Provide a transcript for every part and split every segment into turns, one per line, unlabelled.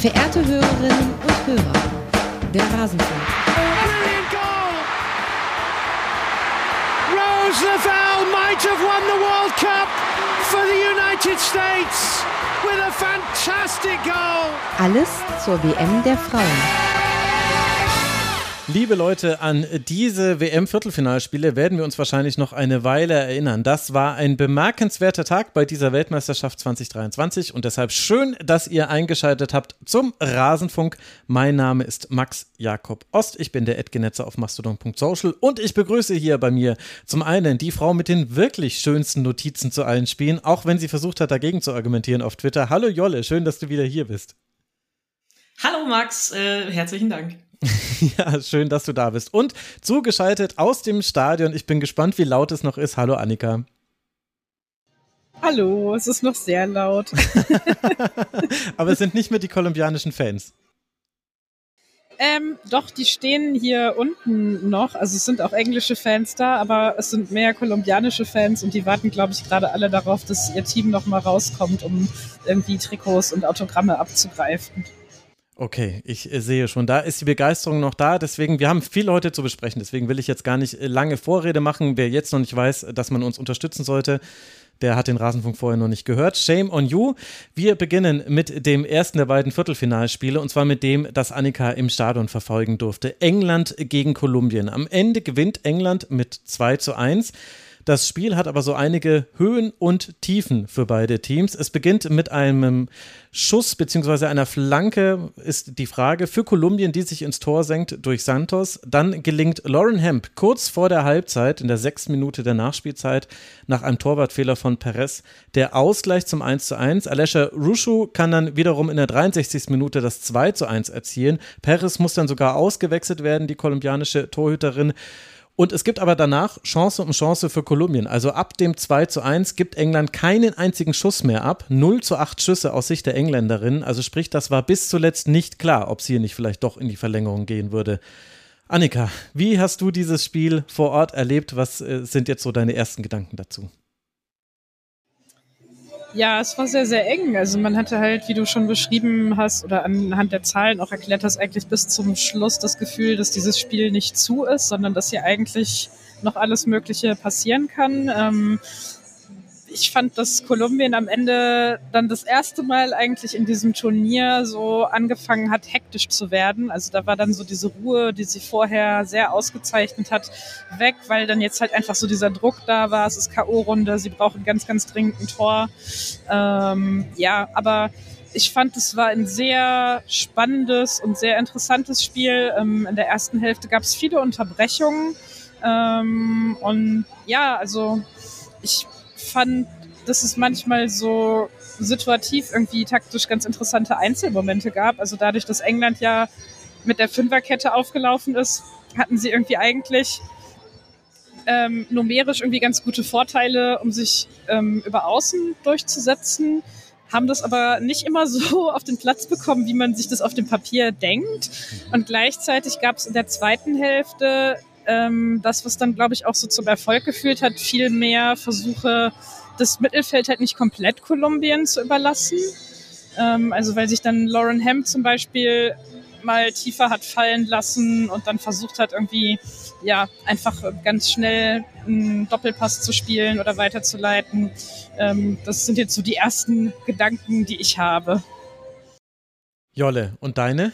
Verehrte Hörerinnen und Hörer, der Rasenfunk.
Rose Lavelle might have won the World Cup for the United States with a fantastic goal.
Alles zur WM der Frauen.
Liebe Leute, an diese WM-Viertelfinalspiele werden wir uns wahrscheinlich noch eine Weile erinnern. Das war ein bemerkenswerter Tag bei dieser Weltmeisterschaft 2023 und deshalb schön, dass ihr eingeschaltet habt zum Rasenfunk. Mein Name ist Max Jakob Ost. Ich bin der Edgenetzer auf mastodon.social und ich begrüße hier bei mir zum einen die Frau mit den wirklich schönsten Notizen zu allen Spielen, auch wenn sie versucht hat, dagegen zu argumentieren auf Twitter. Hallo Jolle, schön, dass du wieder hier bist.
Hallo Max, äh, herzlichen Dank.
ja, schön, dass du da bist. Und zugeschaltet aus dem Stadion, ich bin gespannt, wie laut es noch ist. Hallo Annika.
Hallo, es ist noch sehr laut.
Aber es sind nicht mehr die kolumbianischen Fans.
Ähm, doch, die stehen hier unten noch. Also es sind auch englische Fans da, aber es sind mehr kolumbianische Fans und die warten, glaube ich, gerade alle darauf, dass ihr Team noch mal rauskommt, um irgendwie Trikots und Autogramme abzugreifen.
Okay, ich äh, sehe schon, da ist die Begeisterung noch da. Deswegen, wir haben viel heute zu besprechen. Deswegen will ich jetzt gar nicht äh, lange Vorrede machen. Wer jetzt noch nicht weiß, dass man uns unterstützen sollte, der hat den Rasenfunk vorher noch nicht gehört. Shame on you. Wir beginnen mit dem ersten der beiden Viertelfinalspiele und zwar mit dem, das Annika im Stadion verfolgen durfte. England gegen Kolumbien. Am Ende gewinnt England mit 2 zu 1. Das Spiel hat aber so einige Höhen und Tiefen für beide Teams. Es beginnt mit einem Schuss bzw. einer Flanke, ist die Frage für Kolumbien, die sich ins Tor senkt durch Santos. Dann gelingt Lauren Hemp kurz vor der Halbzeit, in der sechsten Minute der Nachspielzeit, nach einem Torwartfehler von Perez, der Ausgleich zum 1 zu 1. Alessia Ruschu kann dann wiederum in der 63. Minute das 2 zu 1 erzielen. Perez muss dann sogar ausgewechselt werden, die kolumbianische Torhüterin. Und es gibt aber danach Chance um Chance für Kolumbien. Also ab dem 2 zu 1 gibt England keinen einzigen Schuss mehr ab. 0 zu 8 Schüsse aus Sicht der Engländerin. Also sprich, das war bis zuletzt nicht klar, ob es hier nicht vielleicht doch in die Verlängerung gehen würde. Annika, wie hast du dieses Spiel vor Ort erlebt? Was äh, sind jetzt so deine ersten Gedanken dazu?
Ja, es war sehr, sehr eng. Also man hatte halt, wie du schon beschrieben hast oder anhand der Zahlen auch erklärt hast, eigentlich bis zum Schluss das Gefühl, dass dieses Spiel nicht zu ist, sondern dass hier eigentlich noch alles Mögliche passieren kann. Ähm, ich fand, dass Kolumbien am Ende dann das erste Mal eigentlich in diesem Turnier so angefangen hat, hektisch zu werden. Also da war dann so diese Ruhe, die sie vorher sehr ausgezeichnet hat, weg, weil dann jetzt halt einfach so dieser Druck da war. Es ist K.O.-Runde, sie brauchen ganz, ganz dringend ein Tor. Ähm, ja, aber ich fand, es war ein sehr spannendes und sehr interessantes Spiel. Ähm, in der ersten Hälfte gab es viele Unterbrechungen. Ähm, und ja, also ich fand, dass es manchmal so situativ irgendwie taktisch ganz interessante Einzelmomente gab. Also dadurch, dass England ja mit der Fünferkette aufgelaufen ist, hatten sie irgendwie eigentlich ähm, numerisch irgendwie ganz gute Vorteile, um sich ähm, über Außen durchzusetzen, haben das aber nicht immer so auf den Platz bekommen, wie man sich das auf dem Papier denkt. Und gleichzeitig gab es in der zweiten Hälfte ähm, das, was dann, glaube ich, auch so zum Erfolg geführt hat, viel mehr Versuche, das Mittelfeld halt nicht komplett Kolumbien zu überlassen. Ähm, also weil sich dann Lauren Hemp zum Beispiel mal tiefer hat fallen lassen und dann versucht hat, irgendwie ja einfach ganz schnell einen Doppelpass zu spielen oder weiterzuleiten. Ähm, das sind jetzt so die ersten Gedanken, die ich habe.
Jolle, und deine?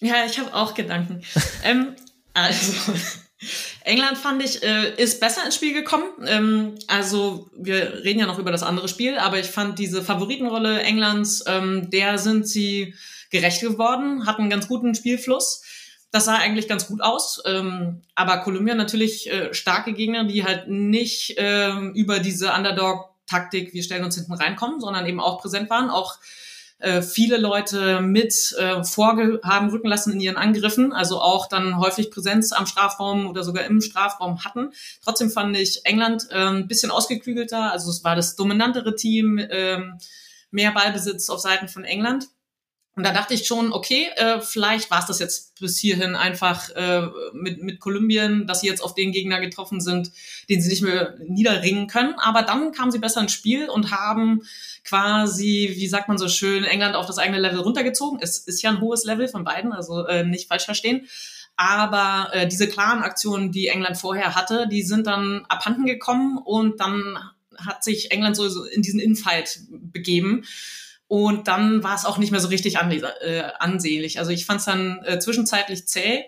Ja, ich habe auch Gedanken. ähm, also, England fand ich, äh, ist besser ins Spiel gekommen. Ähm, also, wir reden ja noch über das andere Spiel, aber ich fand diese Favoritenrolle Englands, ähm, der sind sie gerecht geworden, hatten einen ganz guten Spielfluss. Das sah eigentlich ganz gut aus. Ähm, aber Kolumbien natürlich äh, starke Gegner, die halt nicht äh, über diese Underdog-Taktik, wir stellen uns hinten reinkommen, sondern eben auch präsent waren, auch äh, viele Leute mit äh, vorge haben rücken lassen in ihren Angriffen, also auch dann häufig Präsenz am Strafraum oder sogar im Strafraum hatten. Trotzdem fand ich England äh, ein bisschen ausgeklügelter, also es war das dominantere Team, äh, mehr Ballbesitz auf Seiten von England. Und da dachte ich schon, okay, äh, vielleicht war es das jetzt bis hierhin einfach äh, mit, mit Kolumbien, dass sie jetzt auf den Gegner getroffen sind, den sie nicht mehr niederringen können. Aber dann kamen sie besser ins Spiel und haben quasi, wie sagt man so schön, England auf das eigene Level runtergezogen. Es ist ja ein hohes Level von beiden, also äh, nicht falsch verstehen. Aber äh, diese klaren Aktionen, die England vorher hatte, die sind dann abhanden gekommen und dann hat sich England so in diesen Infight begeben. Und dann war es auch nicht mehr so richtig äh, ansehnlich. Also ich fand es dann äh, zwischenzeitlich zäh.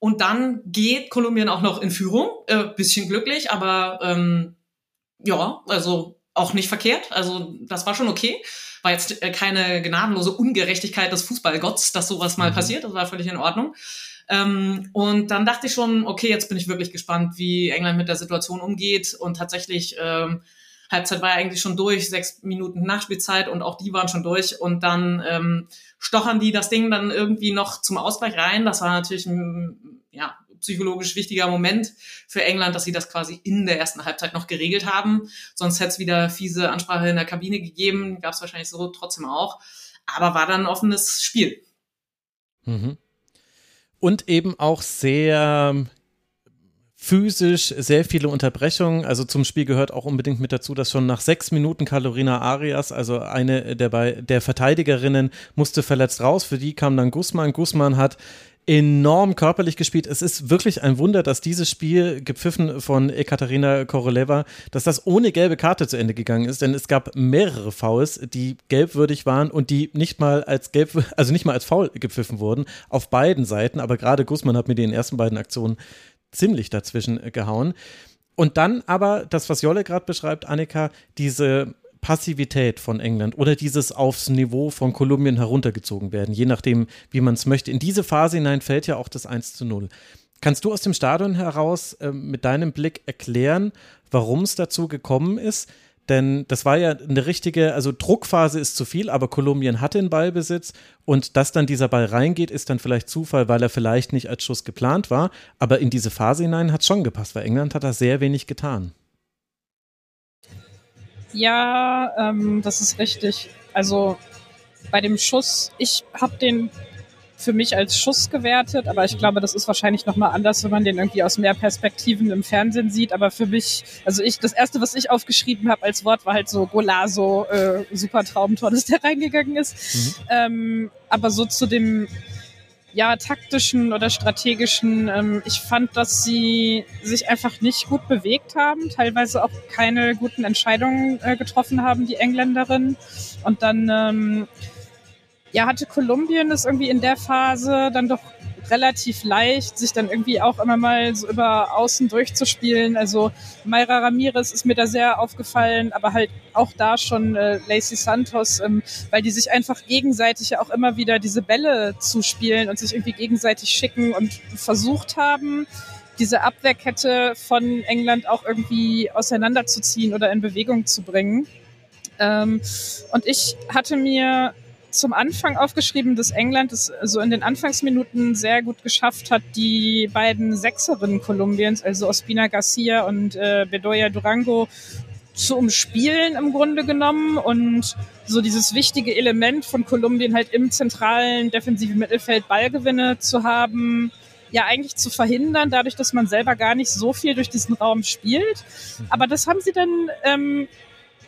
Und dann geht Kolumbien auch noch in Führung. Äh, bisschen glücklich, aber ähm, ja, also auch nicht verkehrt. Also das war schon okay. War jetzt äh, keine gnadenlose Ungerechtigkeit des Fußballgotts, dass sowas mal mhm. passiert. Das war völlig in Ordnung. Ähm, und dann dachte ich schon, okay, jetzt bin ich wirklich gespannt, wie England mit der Situation umgeht. Und tatsächlich ähm, Halbzeit war ja eigentlich schon durch, sechs Minuten Nachspielzeit und auch die waren schon durch. Und dann ähm, stochern die das Ding dann irgendwie noch zum Ausgleich rein. Das war natürlich ein ja, psychologisch wichtiger Moment für England, dass sie das quasi in der ersten Halbzeit noch geregelt haben. Sonst hätte es wieder fiese Ansprache in der Kabine gegeben, gab es wahrscheinlich so trotzdem auch. Aber war dann ein offenes Spiel.
Mhm. Und eben auch sehr physisch sehr viele Unterbrechungen. Also zum Spiel gehört auch unbedingt mit dazu, dass schon nach sechs Minuten Carolina Arias, also eine der, bei, der Verteidigerinnen, musste verletzt raus. Für die kam dann Guzman. Guzman hat enorm körperlich gespielt. Es ist wirklich ein Wunder, dass dieses Spiel, gepfiffen von Ekaterina Koroleva, dass das ohne gelbe Karte zu Ende gegangen ist, denn es gab mehrere Fouls, die gelbwürdig waren und die nicht mal als gelb, also nicht mal als Foul gepfiffen wurden, auf beiden Seiten, aber gerade Guzman hat mir die in den ersten beiden Aktionen ziemlich dazwischen äh, gehauen. Und dann aber das, was Jolle gerade beschreibt, Annika, diese Passivität von England oder dieses aufs Niveau von Kolumbien heruntergezogen werden, je nachdem, wie man es möchte. In diese Phase hinein fällt ja auch das 1 zu 0. Kannst du aus dem Stadion heraus äh, mit deinem Blick erklären, warum es dazu gekommen ist? Denn das war ja eine richtige, also Druckphase ist zu viel, aber Kolumbien hatte den Ballbesitz und dass dann dieser Ball reingeht, ist dann vielleicht Zufall, weil er vielleicht nicht als Schuss geplant war. Aber in diese Phase hinein hat es schon gepasst, weil England hat da sehr wenig getan.
Ja, ähm, das ist richtig. Also bei dem Schuss, ich habe den für mich als Schuss gewertet, aber ich glaube, das ist wahrscheinlich nochmal anders, wenn man den irgendwie aus mehr Perspektiven im Fernsehen sieht. Aber für mich, also ich, das erste, was ich aufgeschrieben habe als Wort, war halt so Golazo, äh, super Traumtor, dass der reingegangen ist. Mhm. Ähm, aber so zu dem ja, taktischen oder strategischen. Ähm, ich fand, dass sie sich einfach nicht gut bewegt haben, teilweise auch keine guten Entscheidungen äh, getroffen haben, die Engländerin. Und dann ähm, ja, hatte Kolumbien es irgendwie in der Phase dann doch relativ leicht, sich dann irgendwie auch immer mal so über außen durchzuspielen. Also Mayra Ramirez ist mir da sehr aufgefallen, aber halt auch da schon äh, Lacey Santos, ähm, weil die sich einfach gegenseitig ja auch immer wieder diese Bälle zuspielen und sich irgendwie gegenseitig schicken und versucht haben, diese Abwehrkette von England auch irgendwie auseinanderzuziehen oder in Bewegung zu bringen. Ähm, und ich hatte mir zum Anfang aufgeschrieben, dass England es so in den Anfangsminuten sehr gut geschafft hat, die beiden Sechserinnen Kolumbiens, also Ospina Garcia und äh, Bedoya Durango, zu umspielen im Grunde genommen und so dieses wichtige Element von Kolumbien halt im zentralen defensiven Mittelfeld Ballgewinne zu haben, ja eigentlich zu verhindern, dadurch, dass man selber gar nicht so viel durch diesen Raum spielt. Aber das haben sie dann ähm,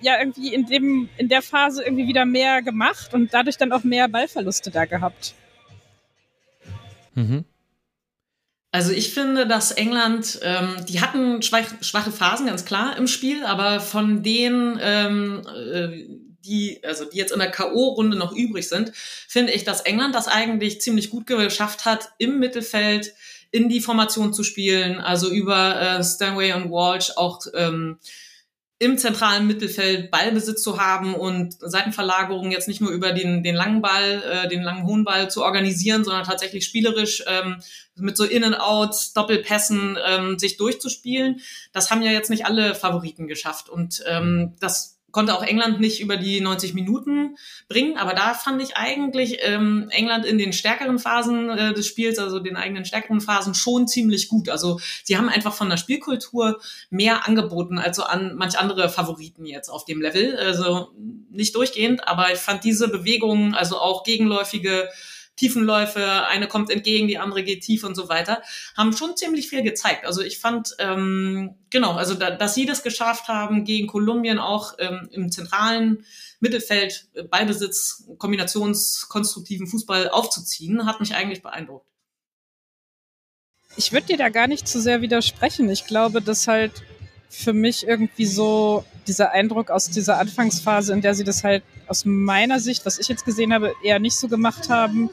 ja irgendwie in dem, in der Phase irgendwie wieder mehr gemacht und dadurch dann auch mehr Ballverluste da gehabt.
Mhm. Also ich finde, dass England, ähm, die hatten schwach, schwache Phasen, ganz klar, im Spiel, aber von denen, ähm, äh, die, also die jetzt in der K.O.-Runde noch übrig sind, finde ich, dass England das eigentlich ziemlich gut geschafft hat, im Mittelfeld in die Formation zu spielen, also über äh, Stanway und Walsh auch ähm, im zentralen Mittelfeld Ballbesitz zu haben und Seitenverlagerungen jetzt nicht nur über den, den langen Ball, äh, den langen hohen Ball zu organisieren, sondern tatsächlich spielerisch ähm, mit so In-and-Outs, Doppelpässen ähm, sich durchzuspielen. Das haben ja jetzt nicht alle Favoriten geschafft. Und ähm, das konnte auch England nicht über die 90 Minuten bringen, aber da fand ich eigentlich ähm, England in den stärkeren Phasen äh, des Spiels, also den eigenen stärkeren Phasen, schon ziemlich gut. Also sie haben einfach von der Spielkultur mehr angeboten als so an manch andere Favoriten jetzt auf dem Level. Also nicht durchgehend, aber ich fand diese Bewegungen, also auch gegenläufige Tiefenläufe, eine kommt entgegen, die andere geht tief und so weiter, haben schon ziemlich viel gezeigt. Also ich fand, ähm, genau, also da, dass sie das geschafft haben, gegen Kolumbien auch ähm, im zentralen Mittelfeld äh, Ballbesitz, kombinationskonstruktiven Fußball aufzuziehen, hat mich eigentlich beeindruckt.
Ich würde dir da gar nicht zu sehr widersprechen. Ich glaube, dass halt für mich irgendwie so dieser Eindruck aus dieser Anfangsphase, in der sie das halt aus meiner Sicht, was ich jetzt gesehen habe, eher nicht so gemacht haben,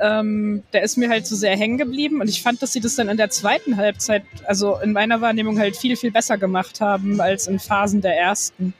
ähm, der ist mir halt so sehr hängen geblieben. Und ich fand, dass sie das dann in der zweiten Halbzeit, also in meiner Wahrnehmung halt viel, viel besser gemacht haben als in Phasen der ersten.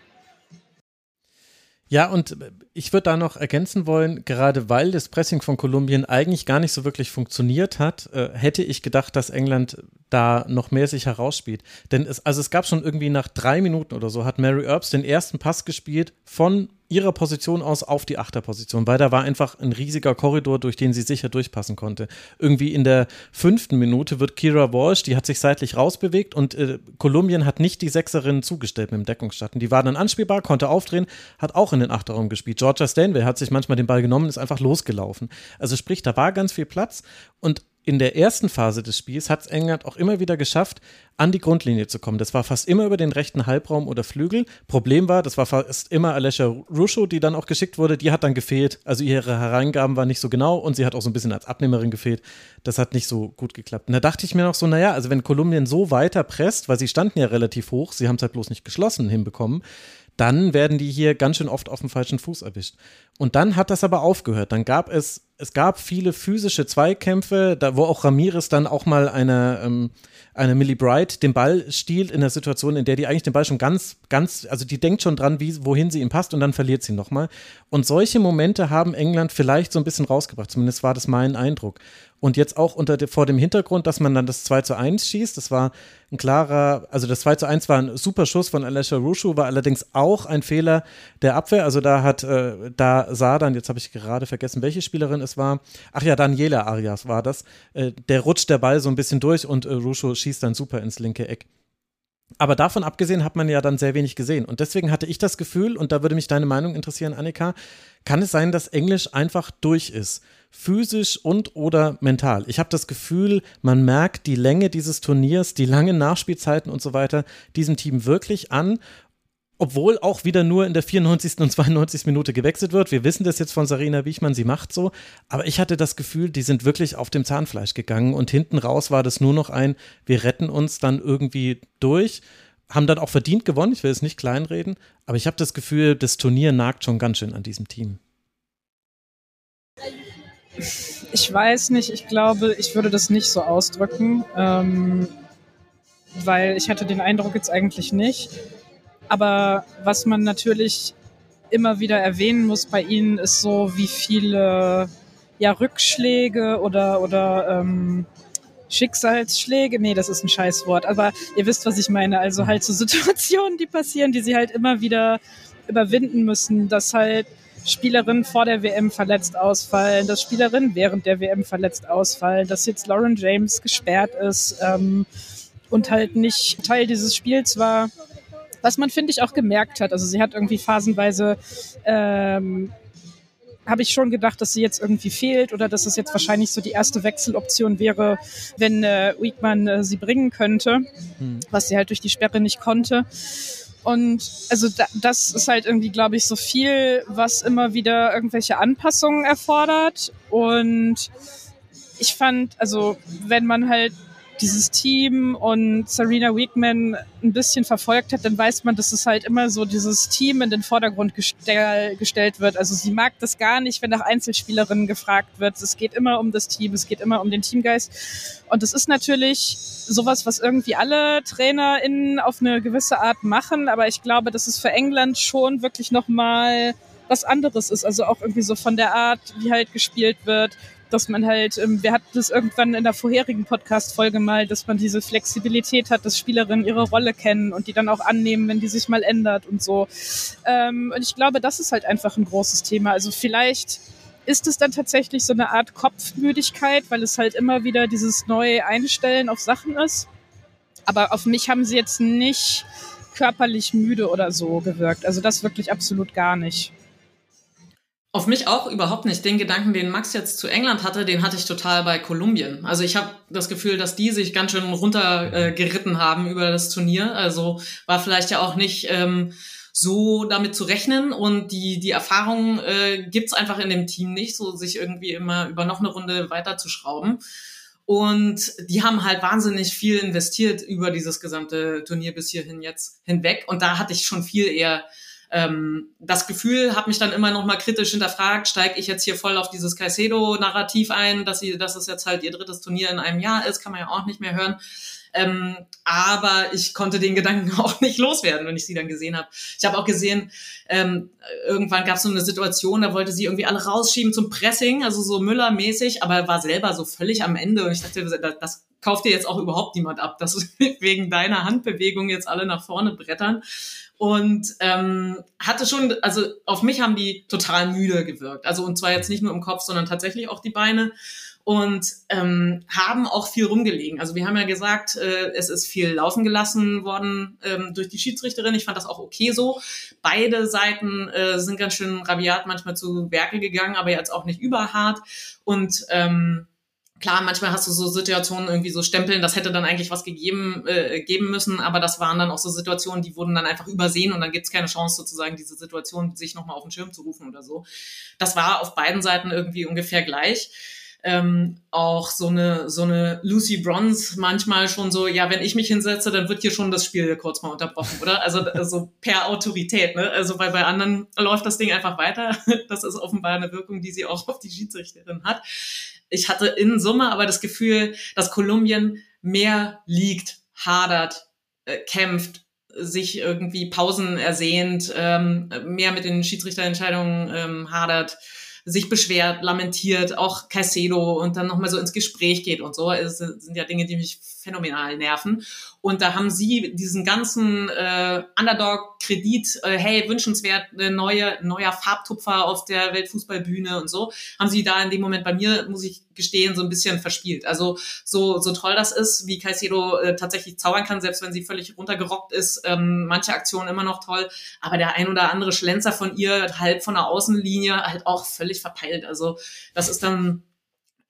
Ja, und ich würde da noch ergänzen wollen, gerade weil das Pressing von Kolumbien eigentlich gar nicht so wirklich funktioniert hat, äh, hätte ich gedacht, dass England da noch mehr sich herausspielt. Denn es, also es gab schon irgendwie nach drei Minuten oder so, hat Mary Earps den ersten Pass gespielt von ihrer Position aus auf die Achterposition, weil da war einfach ein riesiger Korridor, durch den sie sicher durchpassen konnte. Irgendwie in der fünften Minute wird Kira Walsh, die hat sich seitlich rausbewegt und äh, Kolumbien hat nicht die Sechserin zugestellt mit dem Deckungsschatten. Die war dann anspielbar, konnte aufdrehen, hat auch in den Achterraum gespielt. Georgia Stanway hat sich manchmal den Ball genommen, ist einfach losgelaufen. Also sprich, da war ganz viel Platz und in der ersten Phase des Spiels hat es England auch immer wieder geschafft, an die Grundlinie zu kommen. Das war fast immer über den rechten Halbraum oder Flügel. Problem war, das war fast immer Alessia Ruscho, die dann auch geschickt wurde. Die hat dann gefehlt. Also ihre Hereingaben waren nicht so genau und sie hat auch so ein bisschen als Abnehmerin gefehlt. Das hat nicht so gut geklappt. Und da dachte ich mir noch so, naja, also wenn Kolumbien so weiter presst, weil sie standen ja relativ hoch, sie haben es halt bloß nicht geschlossen hinbekommen, dann werden die hier ganz schön oft auf dem falschen Fuß erwischt. Und dann hat das aber aufgehört. Dann gab es, es gab viele physische Zweikämpfe, da, wo auch Ramirez dann auch mal eine, ähm, eine Millie Bright den Ball stiehlt in der Situation, in der die eigentlich den Ball schon ganz, ganz, also die denkt schon dran, wie, wohin sie ihm passt und dann verliert sie nochmal. Und solche Momente haben England vielleicht so ein bisschen rausgebracht, zumindest war das mein Eindruck. Und jetzt auch unter vor dem Hintergrund, dass man dann das 2 zu 1 schießt. Das war ein klarer, also das 2 zu 1 war ein super Schuss von Alessia Rushu, war allerdings auch ein Fehler der Abwehr. Also da hat, äh, da sah dann, jetzt habe ich gerade vergessen, welche Spielerin es war. Ach ja, Daniela Arias war das. Äh, der rutscht der Ball so ein bisschen durch und äh, Rushu schießt dann super ins linke Eck. Aber davon abgesehen hat man ja dann sehr wenig gesehen. Und deswegen hatte ich das Gefühl, und da würde mich deine Meinung interessieren, Annika, kann es sein, dass Englisch einfach durch ist? Physisch und oder mental. Ich habe das Gefühl, man merkt die Länge dieses Turniers, die langen Nachspielzeiten und so weiter diesem Team wirklich an obwohl auch wieder nur in der 94. und 92. Minute gewechselt wird. Wir wissen das jetzt von Sarina Wiechmann, sie macht so. Aber ich hatte das Gefühl, die sind wirklich auf dem Zahnfleisch gegangen und hinten raus war das nur noch ein, wir retten uns dann irgendwie durch. Haben dann auch verdient gewonnen, ich will es nicht kleinreden, aber ich habe das Gefühl, das Turnier nagt schon ganz schön an diesem Team.
Ich weiß nicht, ich glaube, ich würde das nicht so ausdrücken, ähm, weil ich hatte den Eindruck jetzt eigentlich nicht. Aber was man natürlich immer wieder erwähnen muss bei ihnen, ist so, wie viele ja, Rückschläge oder, oder ähm, Schicksalsschläge, nee, das ist ein Scheißwort, aber ihr wisst, was ich meine. Also halt so Situationen, die passieren, die sie halt immer wieder überwinden müssen, dass halt Spielerinnen vor der WM verletzt ausfallen, dass Spielerinnen während der WM verletzt ausfallen, dass jetzt Lauren James gesperrt ist ähm, und halt nicht Teil dieses Spiels war was man, finde ich, auch gemerkt hat. Also sie hat irgendwie phasenweise, ähm, habe ich schon gedacht, dass sie jetzt irgendwie fehlt oder dass es jetzt wahrscheinlich so die erste Wechseloption wäre, wenn äh, Weekman äh, sie bringen könnte, hm. was sie halt durch die Sperre nicht konnte. Und also da, das ist halt irgendwie, glaube ich, so viel, was immer wieder irgendwelche Anpassungen erfordert. Und ich fand, also wenn man halt dieses Team und Serena Weekman ein bisschen verfolgt hat, dann weiß man, dass es halt immer so dieses Team in den Vordergrund gestell, gestellt wird. Also sie mag das gar nicht, wenn nach Einzelspielerinnen gefragt wird. Es geht immer um das Team, es geht immer um den Teamgeist. Und das ist natürlich sowas, was irgendwie alle TrainerInnen auf eine gewisse Art machen. Aber ich glaube, dass es für England schon wirklich nochmal was anderes ist. Also auch irgendwie so von der Art, wie halt gespielt wird, dass man halt, ähm, wir hatten das irgendwann in der vorherigen Podcast-Folge mal, dass man diese Flexibilität hat, dass Spielerinnen ihre Rolle kennen und die dann auch annehmen, wenn die sich mal ändert und so. Ähm, und ich glaube, das ist halt einfach ein großes Thema. Also vielleicht ist es dann tatsächlich so eine Art Kopfmüdigkeit, weil es halt immer wieder dieses neue Einstellen auf Sachen ist. Aber auf mich haben sie jetzt nicht körperlich müde oder so gewirkt. Also das wirklich absolut gar nicht.
Auf mich auch überhaupt nicht. Den Gedanken, den Max jetzt zu England hatte, den hatte ich total bei Kolumbien. Also ich habe das Gefühl, dass die sich ganz schön runtergeritten äh, haben über das Turnier. Also war vielleicht ja auch nicht ähm, so damit zu rechnen und die die Erfahrung äh, gibt's einfach in dem Team nicht, so sich irgendwie immer über noch eine Runde weiterzuschrauben. Und die haben halt wahnsinnig viel investiert über dieses gesamte Turnier bis hierhin jetzt hinweg. Und da hatte ich schon viel eher ähm, das Gefühl, habe mich dann immer noch mal kritisch hinterfragt, steige ich jetzt hier voll auf dieses Caicedo-Narrativ ein, dass sie, dass es jetzt halt ihr drittes Turnier in einem Jahr ist, kann man ja auch nicht mehr hören. Ähm, aber ich konnte den Gedanken auch nicht loswerden, wenn ich sie dann gesehen habe. Ich habe auch gesehen, ähm, irgendwann gab es so eine Situation, da wollte sie irgendwie alle rausschieben zum Pressing, also so Müller-mäßig, aber war selber so völlig am Ende und ich dachte, das, das kauft dir jetzt auch überhaupt niemand ab, dass wegen deiner Handbewegung jetzt alle nach vorne brettern und ähm, hatte schon, also auf mich haben die total müde gewirkt. Also und zwar jetzt nicht nur im Kopf, sondern tatsächlich auch die Beine und ähm, haben auch viel rumgelegen. Also wir haben ja gesagt, äh, es ist viel laufen gelassen worden ähm, durch die Schiedsrichterin. Ich fand das auch okay so. Beide Seiten äh, sind ganz schön rabiat manchmal zu Werke gegangen, aber jetzt auch nicht überhart. Und ähm, klar, manchmal hast du so Situationen irgendwie so stempeln, das hätte dann eigentlich was gegeben äh, geben müssen, aber das waren dann auch so Situationen, die wurden dann einfach übersehen und dann gibt's keine Chance sozusagen, diese Situation sich nochmal auf den Schirm zu rufen oder so. Das war auf beiden Seiten irgendwie ungefähr gleich. Ähm, auch so eine so eine Lucy Bronze manchmal schon so, ja, wenn ich mich hinsetze, dann wird hier schon das Spiel kurz mal unterbrochen, oder? Also also per Autorität, ne? Also weil bei anderen läuft das Ding einfach weiter. Das ist offenbar eine Wirkung, die sie auch auf die Schiedsrichterin hat. Ich hatte in Summe aber das Gefühl, dass Kolumbien mehr liegt, hadert, äh, kämpft, sich irgendwie Pausen ersehnt, ähm, mehr mit den Schiedsrichterentscheidungen ähm, hadert, sich beschwert, lamentiert, auch Caicedo und dann nochmal so ins Gespräch geht und so. Es sind ja Dinge, die mich phänomenal nerven. Und da haben sie diesen ganzen äh, Underdog-Kredit, äh, hey, wünschenswert, eine neue, neuer Farbtupfer auf der Weltfußballbühne und so, haben sie da in dem Moment bei mir, muss ich gestehen, so ein bisschen verspielt. Also so, so toll das ist, wie Caicedo äh, tatsächlich zaubern kann, selbst wenn sie völlig runtergerockt ist, ähm, manche Aktionen immer noch toll, aber der ein oder andere Schlenzer von ihr, halb von der Außenlinie, halt auch völlig verpeilt. Also das ist dann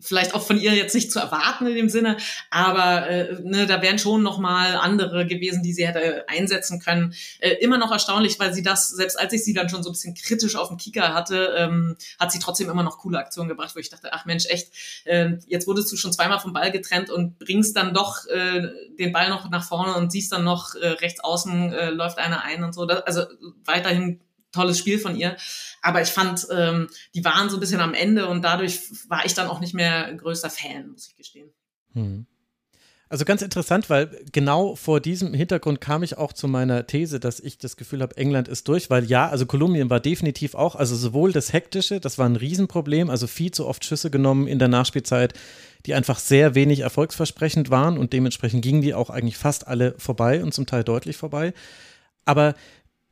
vielleicht auch von ihr jetzt nicht zu erwarten in dem Sinne, aber äh, ne, da wären schon noch mal andere gewesen, die sie hätte einsetzen können. Äh, immer noch erstaunlich, weil sie das, selbst als ich sie dann schon so ein bisschen kritisch auf dem Kicker hatte, ähm, hat sie trotzdem immer noch coole Aktionen gebracht, wo ich dachte, ach Mensch, echt, äh, jetzt wurdest du schon zweimal vom Ball getrennt und bringst dann doch äh, den Ball noch nach vorne und siehst dann noch äh, rechts außen äh, läuft einer ein und so. Das, also weiterhin tolles Spiel von ihr. Aber ich fand, ähm, die waren so ein bisschen am Ende und dadurch war ich dann auch nicht mehr größter Fan, muss ich gestehen. Hm.
Also ganz interessant, weil genau vor diesem Hintergrund kam ich auch zu meiner These, dass ich das Gefühl habe, England ist durch, weil ja, also Kolumbien war definitiv auch, also sowohl das Hektische, das war ein Riesenproblem, also viel zu oft Schüsse genommen in der Nachspielzeit, die einfach sehr wenig erfolgsversprechend waren und dementsprechend gingen die auch eigentlich fast alle vorbei und zum Teil deutlich vorbei. Aber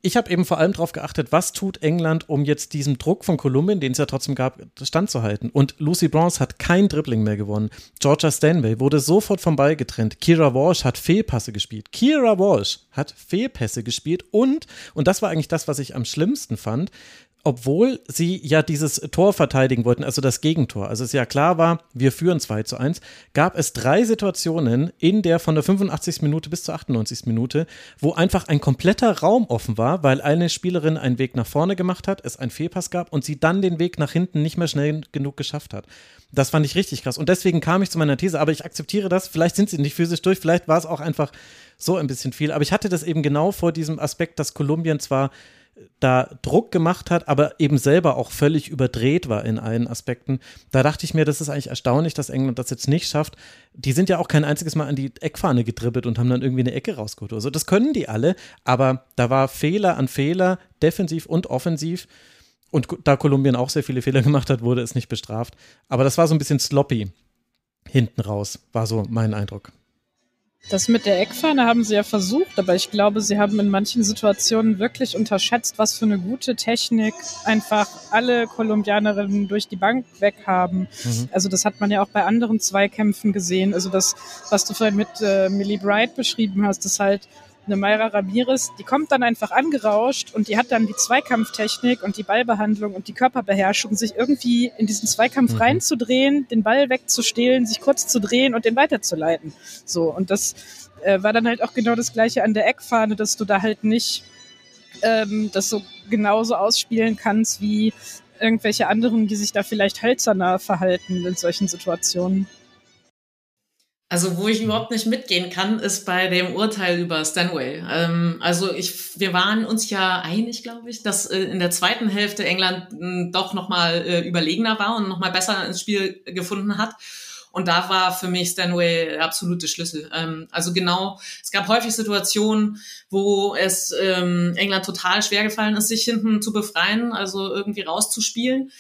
ich habe eben vor allem darauf geachtet, was tut England, um jetzt diesem Druck von Kolumbien, den es ja trotzdem gab, standzuhalten. Und Lucy Bronze hat kein Dribbling mehr gewonnen. Georgia Stanway wurde sofort vom Ball getrennt. Kira Walsh hat Fehlpasse gespielt. Kira Walsh hat Fehlpässe gespielt und, und das war eigentlich das, was ich am schlimmsten fand, obwohl sie ja dieses Tor verteidigen wollten, also das Gegentor. Also es ja klar war, wir führen 2 zu 1, gab es drei Situationen in der von der 85. Minute bis zur 98. Minute, wo einfach ein kompletter Raum offen war, weil eine Spielerin einen Weg nach vorne gemacht hat, es einen Fehlpass gab und sie dann den Weg nach hinten nicht mehr schnell genug geschafft hat. Das fand ich richtig krass. Und deswegen kam ich zu meiner These, aber ich akzeptiere das. Vielleicht sind sie nicht physisch durch, vielleicht war es auch einfach so ein bisschen viel. Aber ich hatte das eben genau vor diesem Aspekt, dass Kolumbien zwar da Druck gemacht hat, aber eben selber auch völlig überdreht war in allen Aspekten. Da dachte ich mir, das ist eigentlich erstaunlich, dass England das jetzt nicht schafft. Die sind ja auch kein einziges Mal an die Eckfahne getribbelt und haben dann irgendwie eine Ecke rausgeholt. Also das können die alle, aber da war Fehler an Fehler, defensiv und offensiv. Und da Kolumbien auch sehr viele Fehler gemacht hat, wurde es nicht bestraft. Aber das war so ein bisschen sloppy hinten raus, war so mein Eindruck.
Das mit der Eckfahne haben sie ja versucht, aber ich glaube, sie haben in manchen Situationen wirklich unterschätzt, was für eine gute Technik einfach alle Kolumbianerinnen durch die Bank weg haben. Mhm. Also das hat man ja auch bei anderen Zweikämpfen gesehen. Also das, was du vorhin mit äh, Millie Bright beschrieben hast, ist halt eine Mayra Ramirez, die kommt dann einfach angerauscht und die hat dann die Zweikampftechnik und die Ballbehandlung und die Körperbeherrschung, sich irgendwie in diesen Zweikampf mhm. reinzudrehen, den Ball wegzustehlen, sich kurz zu drehen und den weiterzuleiten. So, und das äh, war dann halt auch genau das Gleiche an der Eckfahne, dass du da halt nicht ähm, das so genauso ausspielen kannst wie irgendwelche anderen, die sich da vielleicht hölzerner verhalten in solchen Situationen.
Also wo ich überhaupt nicht mitgehen kann, ist bei dem Urteil über Stanway. Ähm, also ich, wir waren uns ja einig, glaube ich, dass äh, in der zweiten Hälfte England äh, doch nochmal äh, überlegener war und nochmal besser ins Spiel gefunden hat. Und da war für mich Stanway der absolute Schlüssel. Ähm, also genau, es gab häufig Situationen, wo es ähm, England total schwer gefallen ist, sich hinten zu befreien, also irgendwie rauszuspielen.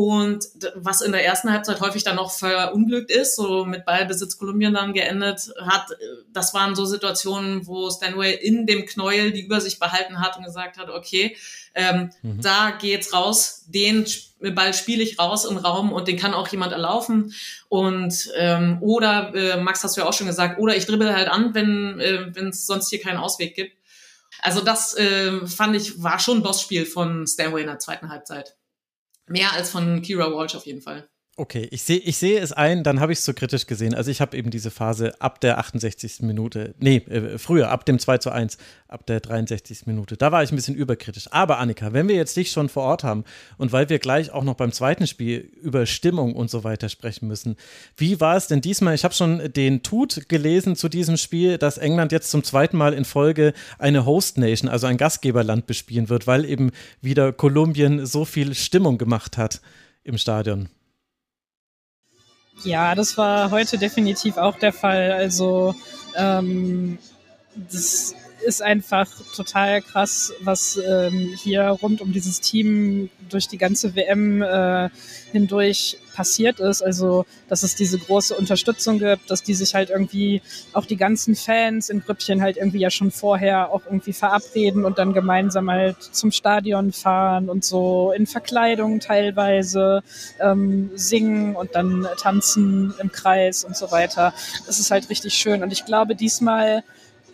Und was in der ersten Halbzeit häufig dann noch verunglückt ist, so mit Ballbesitz Kolumbien dann geendet hat, das waren so Situationen, wo Stanway in dem Knäuel die Übersicht behalten hat und gesagt hat, okay, ähm, mhm. da geht's raus, den Ball spiele ich raus im Raum und den kann auch jemand erlaufen. Und ähm, oder, äh, Max hast du ja auch schon gesagt, oder ich dribbel halt an, wenn äh, es sonst hier keinen Ausweg gibt. Also das äh, fand ich, war schon ein Bossspiel von Stanway in der zweiten Halbzeit. Mehr als von Kira Walsh auf jeden Fall.
Okay, ich sehe ich seh es ein, dann habe ich es so kritisch gesehen. Also ich habe eben diese Phase ab der 68. Minute, nee, äh, früher, ab dem 2 zu 1, ab der 63. Minute. Da war ich ein bisschen überkritisch. Aber Annika, wenn wir jetzt dich schon vor Ort haben und weil wir gleich auch noch beim zweiten Spiel über Stimmung und so weiter sprechen müssen, wie war es denn diesmal? Ich habe schon den Tut gelesen zu diesem Spiel, dass England jetzt zum zweiten Mal in Folge eine Host Nation, also ein Gastgeberland bespielen wird, weil eben wieder Kolumbien so viel Stimmung gemacht hat im Stadion.
Ja, das war heute definitiv auch der Fall. Also ähm, das ist einfach total krass, was ähm, hier rund um dieses Team durch die ganze WM äh, hindurch passiert ist. Also, dass es diese große Unterstützung gibt, dass die sich halt irgendwie auch die ganzen Fans in Grüppchen halt irgendwie ja schon vorher auch irgendwie verabreden und dann gemeinsam halt zum Stadion fahren und so in Verkleidung teilweise ähm, singen und dann tanzen im Kreis und so weiter. Das ist halt richtig schön. Und ich glaube, diesmal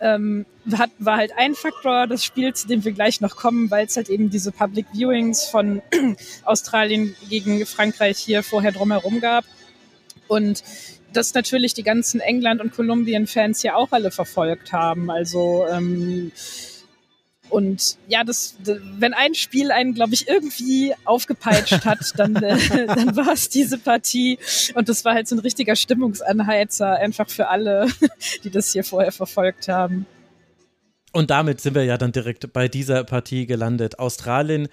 ähm, hat, war halt ein Faktor des Spiels, zu dem wir gleich noch kommen, weil es halt eben diese Public Viewings von Australien gegen Frankreich hier vorher drumherum gab. Und das natürlich die ganzen England- und Kolumbien-Fans ja auch alle verfolgt haben. Also ähm, und ja, das, wenn ein Spiel einen, glaube ich, irgendwie aufgepeitscht hat, dann, äh, dann war es diese Partie. Und das war halt so ein richtiger Stimmungsanheizer, einfach für alle, die das hier vorher verfolgt haben.
Und damit sind wir ja dann direkt bei dieser Partie gelandet. Australien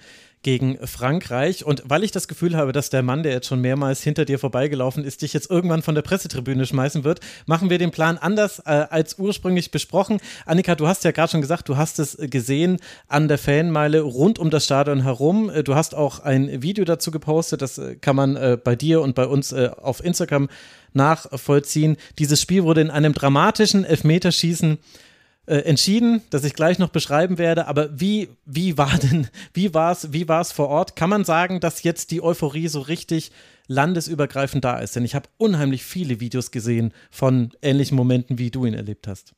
gegen Frankreich. Und weil ich das Gefühl habe, dass der Mann, der jetzt schon mehrmals hinter dir vorbeigelaufen ist, dich jetzt irgendwann von der Pressetribüne schmeißen wird, machen wir den Plan anders äh, als ursprünglich besprochen. Annika, du hast ja gerade schon gesagt, du hast es gesehen an der Fanmeile rund um das Stadion herum. Äh, du hast auch ein Video dazu gepostet, das äh, kann man äh, bei dir und bei uns äh, auf Instagram nachvollziehen. Dieses Spiel wurde in einem dramatischen Elfmeterschießen äh, entschieden, das ich gleich noch beschreiben werde. Aber wie, wie war denn, wie war es, wie war es vor Ort? Kann man sagen, dass jetzt die Euphorie so richtig landesübergreifend da ist? Denn ich habe unheimlich viele Videos gesehen von ähnlichen Momenten, wie du ihn erlebt hast.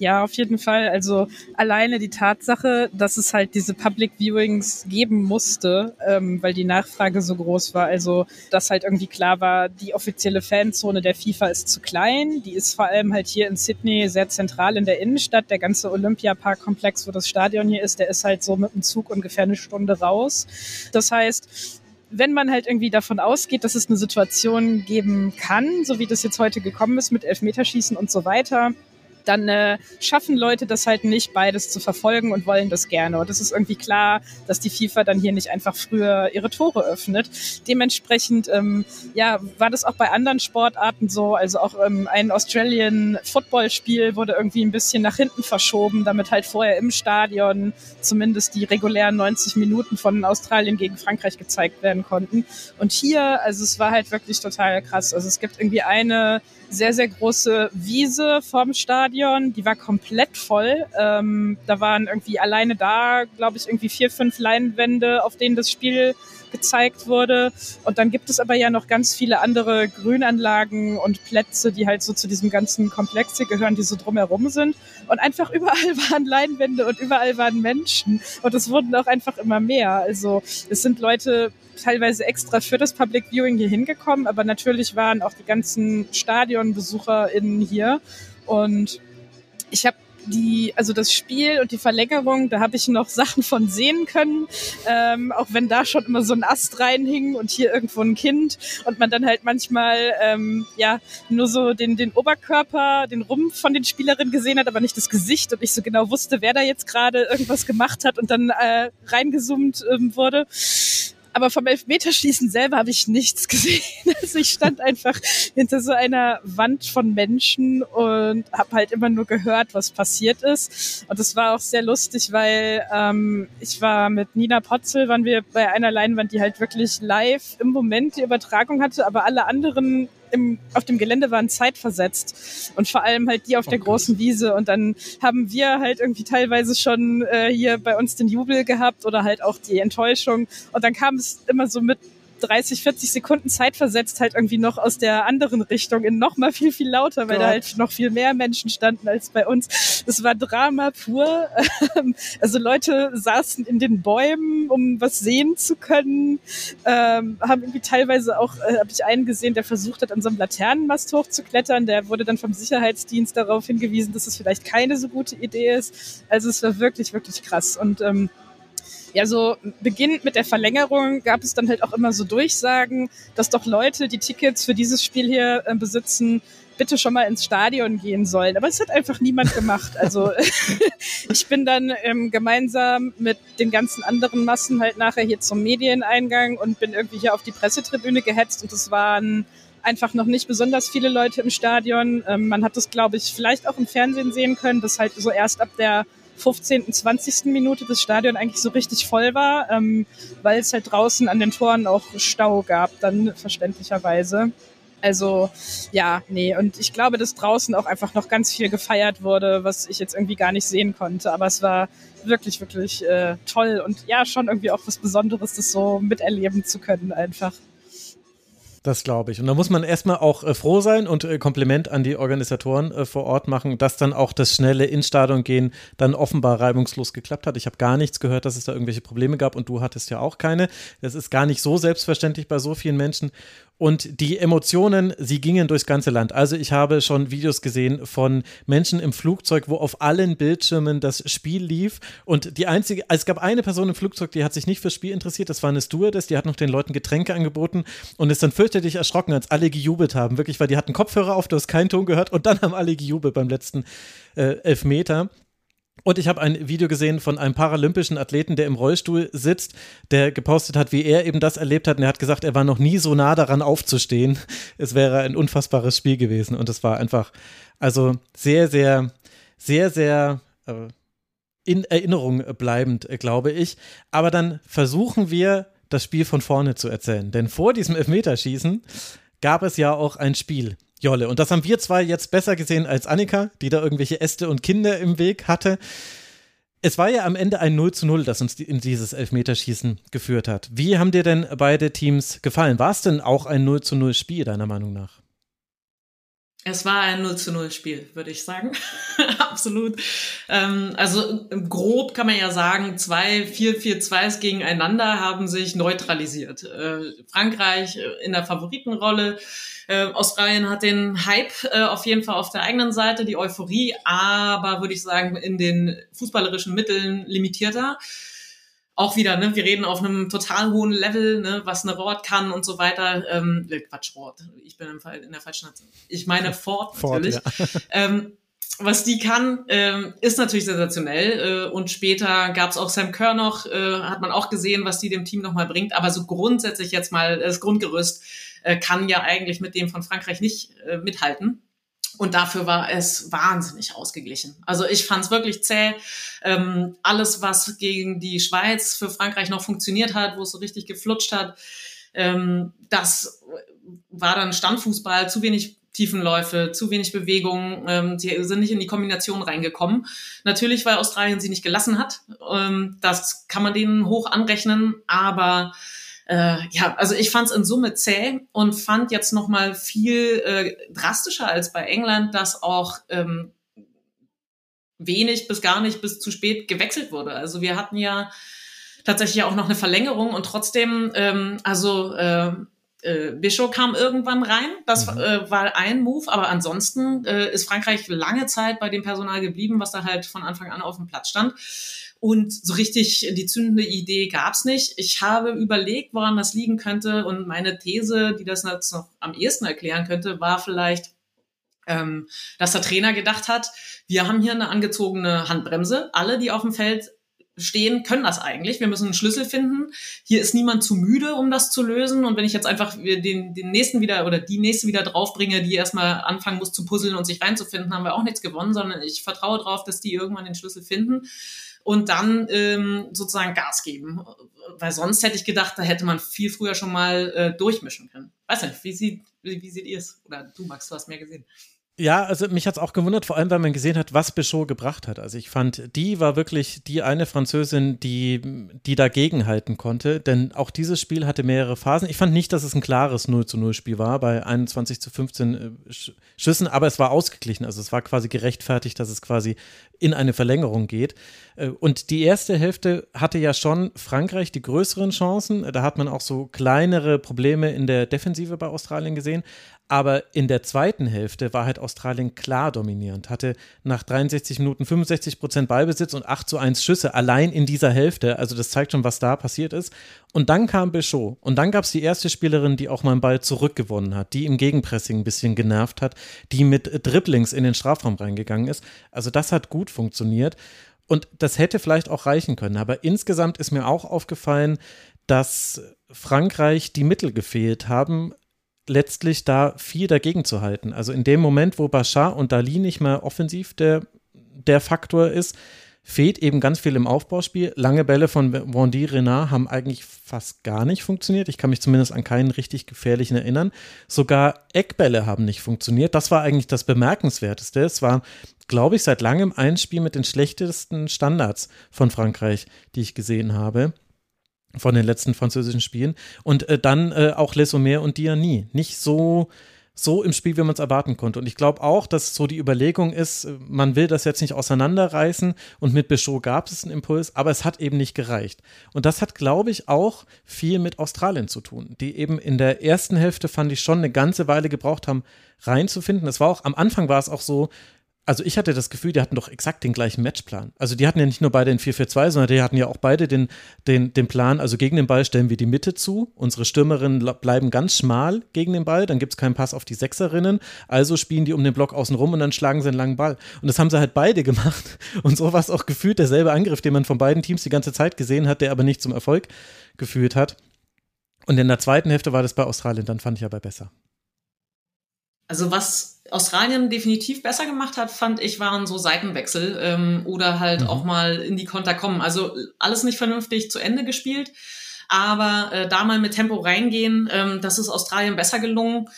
Ja, auf jeden Fall. Also alleine die Tatsache, dass es halt diese Public Viewings geben musste, ähm, weil die Nachfrage so groß war. Also, dass halt irgendwie klar war, die offizielle Fanzone der FIFA ist zu klein. Die ist vor allem halt hier in Sydney sehr zentral in der Innenstadt. Der ganze Olympiapark-Komplex, wo das Stadion hier ist, der ist halt so mit dem Zug ungefähr eine Stunde raus. Das heißt, wenn man halt irgendwie davon ausgeht, dass es eine Situation geben kann, so wie das jetzt heute gekommen ist mit Elfmeterschießen und so weiter, dann äh, schaffen Leute das halt nicht, beides zu verfolgen und wollen das gerne. Und es ist irgendwie klar, dass die FIFA dann hier nicht einfach früher ihre Tore öffnet. Dementsprechend, ähm, ja, war das auch bei anderen Sportarten so. Also auch ähm, ein Australian Football Spiel wurde irgendwie ein bisschen nach hinten verschoben, damit halt vorher im Stadion zumindest die regulären 90 Minuten von Australien gegen Frankreich gezeigt werden konnten. Und hier, also es war halt wirklich total krass. Also es gibt irgendwie eine sehr, sehr große Wiese vorm Stadion, die war komplett voll. Ähm, da waren irgendwie alleine da, glaube ich, irgendwie vier, fünf Leinwände, auf denen das Spiel gezeigt wurde. Und dann gibt es aber ja noch ganz viele andere Grünanlagen und Plätze, die halt so zu diesem ganzen Komplex hier gehören, die so drumherum sind. Und einfach überall waren Leinwände und überall waren Menschen. Und es wurden auch einfach immer mehr. Also es sind Leute teilweise extra für das Public Viewing hier hingekommen, aber natürlich waren auch die ganzen StadionbesucherInnen hier. Und ich habe die, also das Spiel und die Verlängerung, da habe ich noch Sachen von sehen können, ähm, auch wenn da schon immer so ein Ast reinhing und hier irgendwo ein Kind und man dann halt manchmal ähm, ja nur so den, den Oberkörper, den Rumpf von den Spielerinnen gesehen hat, aber nicht das Gesicht und nicht so genau wusste, wer da jetzt gerade irgendwas gemacht hat und dann äh, reingezoomt ähm, wurde aber vom Elfmeterschießen selber habe ich nichts gesehen. Also ich stand einfach hinter so einer Wand von Menschen und habe halt immer nur gehört, was passiert ist. Und das war auch sehr lustig, weil ähm, ich war mit Nina Potzel, waren wir bei einer Leinwand, die halt wirklich live im Moment die Übertragung hatte, aber alle anderen im, auf dem Gelände waren zeitversetzt und vor allem halt die auf der großen Wiese. Und dann haben wir halt irgendwie teilweise schon äh, hier bei uns den Jubel gehabt oder halt auch die Enttäuschung. Und dann kam es immer so mit 30, 40 Sekunden Zeit versetzt halt irgendwie noch aus der anderen Richtung in noch mal viel, viel lauter, weil Gott. da halt noch viel mehr Menschen standen als bei uns. Es war Drama pur. Also Leute saßen in den Bäumen, um was sehen zu können, ähm, haben irgendwie teilweise auch, äh, habe ich einen gesehen, der versucht hat, an so einem Laternenmast hochzuklettern. Der wurde dann vom Sicherheitsdienst darauf hingewiesen, dass es vielleicht keine so gute Idee ist. Also es war wirklich, wirklich krass. Und ähm, ja, so beginnend mit der Verlängerung gab es dann halt auch immer so Durchsagen, dass doch Leute, die Tickets für dieses Spiel hier äh, besitzen, bitte schon mal ins Stadion gehen sollen. Aber es hat einfach niemand gemacht. Also ich bin dann ähm, gemeinsam mit den ganzen anderen Massen halt nachher hier zum Medieneingang und bin irgendwie hier auf die Pressetribüne gehetzt und es waren einfach noch nicht besonders viele Leute im Stadion. Ähm, man hat das, glaube ich, vielleicht auch im Fernsehen sehen können, dass halt so erst ab der 15., 20. Minute das Stadion eigentlich so richtig voll war, ähm, weil es halt draußen an den Toren auch Stau gab, dann verständlicherweise. Also ja, nee, und ich glaube, dass draußen auch einfach noch ganz viel gefeiert wurde, was ich jetzt irgendwie gar nicht sehen konnte. Aber es war wirklich, wirklich äh, toll und ja, schon irgendwie auch was Besonderes, das so miterleben zu können einfach.
Das glaube ich. Und da muss man erstmal auch äh, froh sein und äh, Kompliment an die Organisatoren äh, vor Ort machen, dass dann auch das schnelle Instadion gehen dann offenbar reibungslos geklappt hat. Ich habe gar nichts gehört, dass es da irgendwelche Probleme gab und du hattest ja auch keine. Das ist gar nicht so selbstverständlich bei so vielen Menschen. Und die Emotionen, sie gingen durchs ganze Land. Also ich habe schon Videos gesehen von Menschen im Flugzeug, wo auf allen Bildschirmen das Spiel lief. Und die einzige, also es gab eine Person im Flugzeug, die hat sich nicht fürs Spiel interessiert. Das war eine Stewardess, die hat noch den Leuten Getränke angeboten und ist dann fürchterlich erschrocken, als alle gejubelt haben. Wirklich, weil die hatten Kopfhörer auf, du hast keinen Ton gehört und dann haben alle gejubelt beim letzten äh, Elfmeter. Und ich habe ein Video gesehen von einem paralympischen Athleten, der im Rollstuhl sitzt, der gepostet hat, wie er eben das erlebt hat. Und er hat gesagt, er war noch nie so nah daran aufzustehen. Es wäre ein unfassbares Spiel gewesen. Und es war einfach, also sehr, sehr, sehr, sehr äh, in Erinnerung bleibend, glaube ich. Aber dann versuchen wir, das Spiel von vorne zu erzählen. Denn vor diesem Elfmeterschießen gab es ja auch ein Spiel. Jolle. Und das haben wir zwei jetzt besser gesehen als Annika, die da irgendwelche Äste und Kinder im Weg hatte. Es war ja am Ende ein 0 zu 0, das uns in dieses Elfmeterschießen geführt hat. Wie haben dir denn beide Teams gefallen? War es denn auch ein 0 zu 0 Spiel, deiner Meinung nach?
Es war ein 0 zu 0 Spiel, würde ich sagen. Absolut. Ähm, also grob kann man ja sagen, zwei 4-4-2s gegeneinander haben sich neutralisiert. Äh, Frankreich äh, in der Favoritenrolle. Äh, Australien hat den Hype äh, auf jeden Fall auf der eigenen Seite, die Euphorie, aber würde ich sagen, in den fußballerischen Mitteln limitierter auch wieder, ne, wir reden auf einem total hohen Level, ne, was eine Rort kann und so weiter. Ähm, Quatsch, Rort. Ich bin im Fall in der falschen Nation. Ich meine Ford, natürlich. Ford, ja. ähm, was die kann, ähm, ist natürlich sensationell. Äh, und später gab es auch Sam Kerr noch, äh, hat man auch gesehen, was die dem Team nochmal bringt. Aber so grundsätzlich jetzt mal das Grundgerüst äh, kann ja eigentlich mit dem von Frankreich nicht äh, mithalten. Und dafür war es wahnsinnig ausgeglichen. Also ich fand es wirklich zäh. Ähm, alles, was gegen die Schweiz für Frankreich noch funktioniert hat, wo es so richtig geflutscht hat, ähm, das war dann Standfußball, zu wenig Tiefenläufe, zu wenig Bewegung. Ähm, sie sind nicht in die Kombination reingekommen. Natürlich, weil Australien sie nicht gelassen hat. Ähm, das kann man denen hoch anrechnen. Aber äh, ja, also ich fand es in Summe zäh und fand jetzt noch mal viel äh, drastischer als bei England, dass auch ähm, wenig bis gar nicht bis zu spät gewechselt wurde. Also wir hatten ja tatsächlich auch noch eine Verlängerung und trotzdem, ähm, also äh, äh, Bischof kam irgendwann rein. Das mhm. äh, war ein Move, aber ansonsten äh, ist Frankreich lange Zeit bei dem Personal geblieben, was da halt von Anfang an auf dem Platz stand. Und so richtig die zündende Idee gab's nicht. Ich habe überlegt, woran das liegen könnte. Und meine These, die das jetzt noch am ehesten erklären könnte, war vielleicht, ähm, dass der Trainer gedacht hat, wir haben hier eine angezogene Handbremse. Alle, die auf dem Feld stehen, können das eigentlich. Wir müssen einen Schlüssel finden. Hier ist niemand zu müde, um das zu lösen. Und wenn ich jetzt einfach den, den nächsten wieder oder die nächste wieder draufbringe, die erstmal anfangen muss zu puzzeln und sich reinzufinden, haben wir auch nichts gewonnen, sondern ich vertraue darauf, dass die irgendwann den Schlüssel finden und dann ähm, sozusagen Gas geben. Weil sonst hätte ich gedacht, da hätte man viel früher schon mal äh, durchmischen können. Weiß nicht, wie, sieht, wie, wie seht ihr es? Oder du, Max, du hast mehr gesehen.
Ja, also mich hat es auch gewundert, vor allem weil man gesehen hat, was Bichot gebracht hat. Also ich fand, die war wirklich die eine Französin, die, die dagegen halten konnte, denn auch dieses Spiel hatte mehrere Phasen. Ich fand nicht, dass es ein klares 0 zu 0 Spiel war bei 21 zu 15 äh, Schüssen, aber es war ausgeglichen. Also es war quasi gerechtfertigt, dass es quasi in eine Verlängerung geht. Äh, und die erste Hälfte hatte ja schon Frankreich die größeren Chancen. Da hat man auch so kleinere Probleme in der Defensive bei Australien gesehen. Aber in der zweiten Hälfte war halt Australien klar dominierend, hatte nach 63 Minuten 65 Prozent Ballbesitz und 8 zu 1 Schüsse allein in dieser Hälfte. Also das zeigt schon, was da passiert ist. Und dann kam Bichot. Und dann gab es die erste Spielerin, die auch mal einen Ball zurückgewonnen hat, die im Gegenpressing ein bisschen genervt hat, die mit Dribblings in den Strafraum reingegangen ist. Also das hat gut funktioniert. Und das hätte vielleicht auch reichen können. Aber insgesamt ist mir auch aufgefallen, dass Frankreich die Mittel gefehlt haben, letztlich da viel dagegen zu halten. Also in dem Moment, wo Bashar und Dali nicht mehr offensiv der, der Faktor ist, fehlt eben ganz viel im Aufbauspiel. Lange Bälle von Vendy Renard haben eigentlich fast gar nicht funktioniert. Ich kann mich zumindest an keinen richtig gefährlichen erinnern. Sogar Eckbälle haben nicht funktioniert. Das war eigentlich das Bemerkenswerteste. Es war, glaube ich, seit langem ein Spiel mit den schlechtesten Standards von Frankreich, die ich gesehen habe von den letzten französischen Spielen. Und äh, dann äh, auch Les Omer und Diani. Nicht so, so im Spiel, wie man es erwarten konnte. Und ich glaube auch, dass so die Überlegung ist, äh, man will das jetzt nicht auseinanderreißen und mit Bichot gab es einen Impuls, aber es hat eben nicht gereicht. Und das hat, glaube ich, auch viel mit Australien zu tun, die eben in der ersten Hälfte, fand ich, schon eine ganze Weile gebraucht haben, reinzufinden. Es war auch, am Anfang war es auch so, also ich hatte das Gefühl, die hatten doch exakt den gleichen Matchplan. Also die hatten ja nicht nur beide den 4-4-2, sondern die hatten ja auch beide den, den, den Plan, also gegen den Ball stellen wir die Mitte zu, unsere Stürmerinnen bleiben ganz schmal gegen den Ball, dann gibt es keinen Pass auf die Sechserinnen, also spielen die um den Block außen rum und dann schlagen sie einen langen Ball. Und das haben sie halt beide gemacht und so war es auch gefühlt derselbe Angriff, den man von beiden Teams die ganze Zeit gesehen hat, der aber nicht zum Erfolg geführt hat. Und in der zweiten Hälfte war das bei Australien, dann fand ich aber besser.
Also was Australien definitiv besser gemacht hat, fand ich, waren so Seitenwechsel ähm, oder halt mhm. auch mal in die Konter kommen. Also alles nicht vernünftig zu Ende gespielt, aber äh, da mal mit Tempo reingehen, ähm, das ist Australien besser gelungen.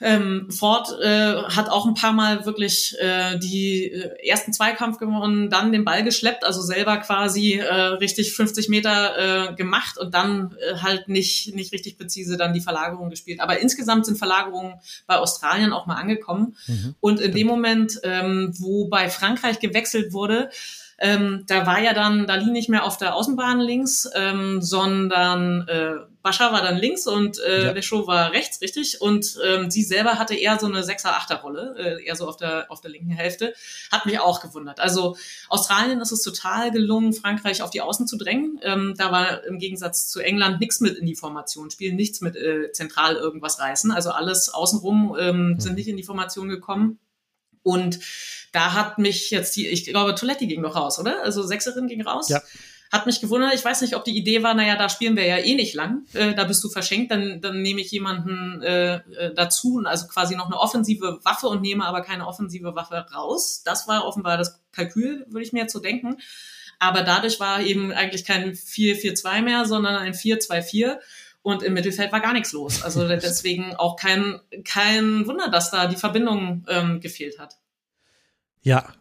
Ähm, Ford äh, hat auch ein paar Mal wirklich äh, die äh, ersten Zweikampf gewonnen, dann den Ball geschleppt, also selber quasi äh, richtig 50 Meter äh, gemacht und dann äh, halt nicht, nicht richtig präzise dann die Verlagerung gespielt. Aber insgesamt sind Verlagerungen bei Australien auch mal angekommen. Mhm. Und in dem Moment, ähm, wo bei Frankreich gewechselt wurde, ähm, da war ja dann Dali nicht mehr auf der Außenbahn links, ähm, sondern äh, Bascha war dann links und äh, ja. Deschaux war rechts, richtig. Und ähm, sie selber hatte eher so eine Sechser-Achter-Rolle, äh, eher so auf der, auf der linken Hälfte. Hat mich auch gewundert. Also Australien ist es total gelungen, Frankreich auf die Außen zu drängen. Ähm, da war im Gegensatz zu England nichts mit in die Formation spielen, nichts mit äh, zentral irgendwas reißen. Also alles außenrum ähm, sind mhm. nicht in die Formation gekommen. Und da hat mich jetzt die, ich glaube, Toiletti ging noch raus, oder? Also Sechserin ging raus.
Ja.
Hat mich gewundert. Ich weiß nicht, ob die Idee war, naja, da spielen wir ja eh nicht lang. Äh, da bist du verschenkt, dann, dann nehme ich jemanden äh, äh, dazu, also quasi noch eine offensive Waffe und nehme aber keine offensive Waffe raus. Das war offenbar das Kalkül, würde ich mir jetzt so denken. Aber dadurch war eben eigentlich kein 4-4-2 mehr, sondern ein 4-2-4. Und im Mittelfeld war gar nichts los. Also deswegen auch kein, kein Wunder, dass da die Verbindung ähm, gefehlt hat.
Ja,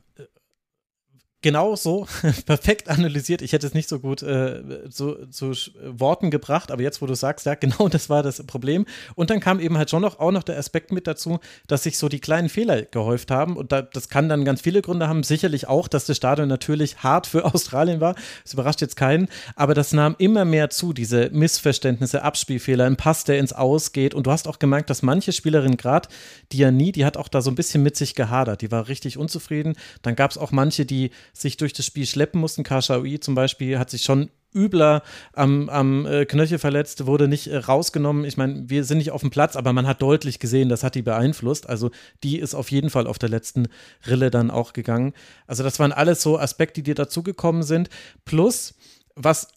genau so, perfekt analysiert. Ich hätte es nicht so gut äh, zu, zu Worten gebracht, aber jetzt, wo du sagst, ja, genau das war das Problem. Und dann kam eben halt schon noch auch noch der Aspekt mit dazu, dass sich so die kleinen Fehler gehäuft haben. Und da, das kann dann ganz viele Gründe haben. Sicherlich auch, dass das Stadion natürlich hart für Australien war. Das überrascht jetzt keinen. Aber das nahm immer mehr zu, diese Missverständnisse, Abspielfehler, ein Pass, der ins Aus geht. Und du hast auch gemerkt, dass manche Spielerin, gerade die ja nie, die hat auch da so ein bisschen mit sich gehadert. Die war richtig unzufrieden. Dann gab es auch manche, die sich durch das Spiel schleppen mussten. Kashaui zum Beispiel hat sich schon übler am, am äh, Knöchel verletzt, wurde nicht äh, rausgenommen. Ich meine, wir sind nicht auf dem Platz, aber man hat deutlich gesehen, das hat die beeinflusst. Also die ist auf jeden Fall auf der letzten Rille dann auch gegangen. Also das waren alles so Aspekte, die dazugekommen sind. Plus, was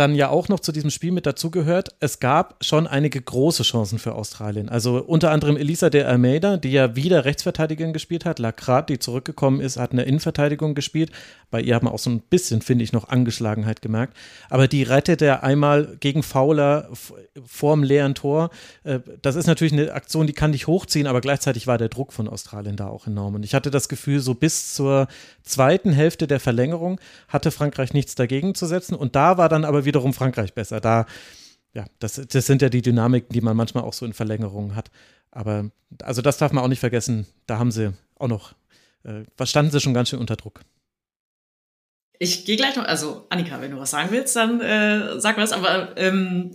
dann ja auch noch zu diesem Spiel mit dazugehört, es gab schon einige große Chancen für Australien. Also unter anderem Elisa de Almeida, die ja wieder Rechtsverteidigerin gespielt hat. Lacrat, die zurückgekommen ist, hat eine Innenverteidigung gespielt. Bei ihr haben wir auch so ein bisschen, finde ich, noch Angeschlagenheit gemerkt. Aber die rettet er einmal gegen Fauler vorm leeren Tor. Äh, das ist natürlich eine Aktion, die kann dich hochziehen, aber gleichzeitig war der Druck von Australien da auch enorm. Und ich hatte das Gefühl, so bis zur zweiten Hälfte der Verlängerung hatte Frankreich nichts dagegen zu setzen. Und da war dann aber wieder wiederum Frankreich besser. Da, ja, das, das sind ja die Dynamiken, die man manchmal auch so in Verlängerungen hat. Aber also das darf man auch nicht vergessen. Da haben sie auch noch, äh, standen sie schon ganz schön unter Druck.
Ich gehe gleich noch, also Annika, wenn du was sagen willst, dann äh, sag was. Aber ähm,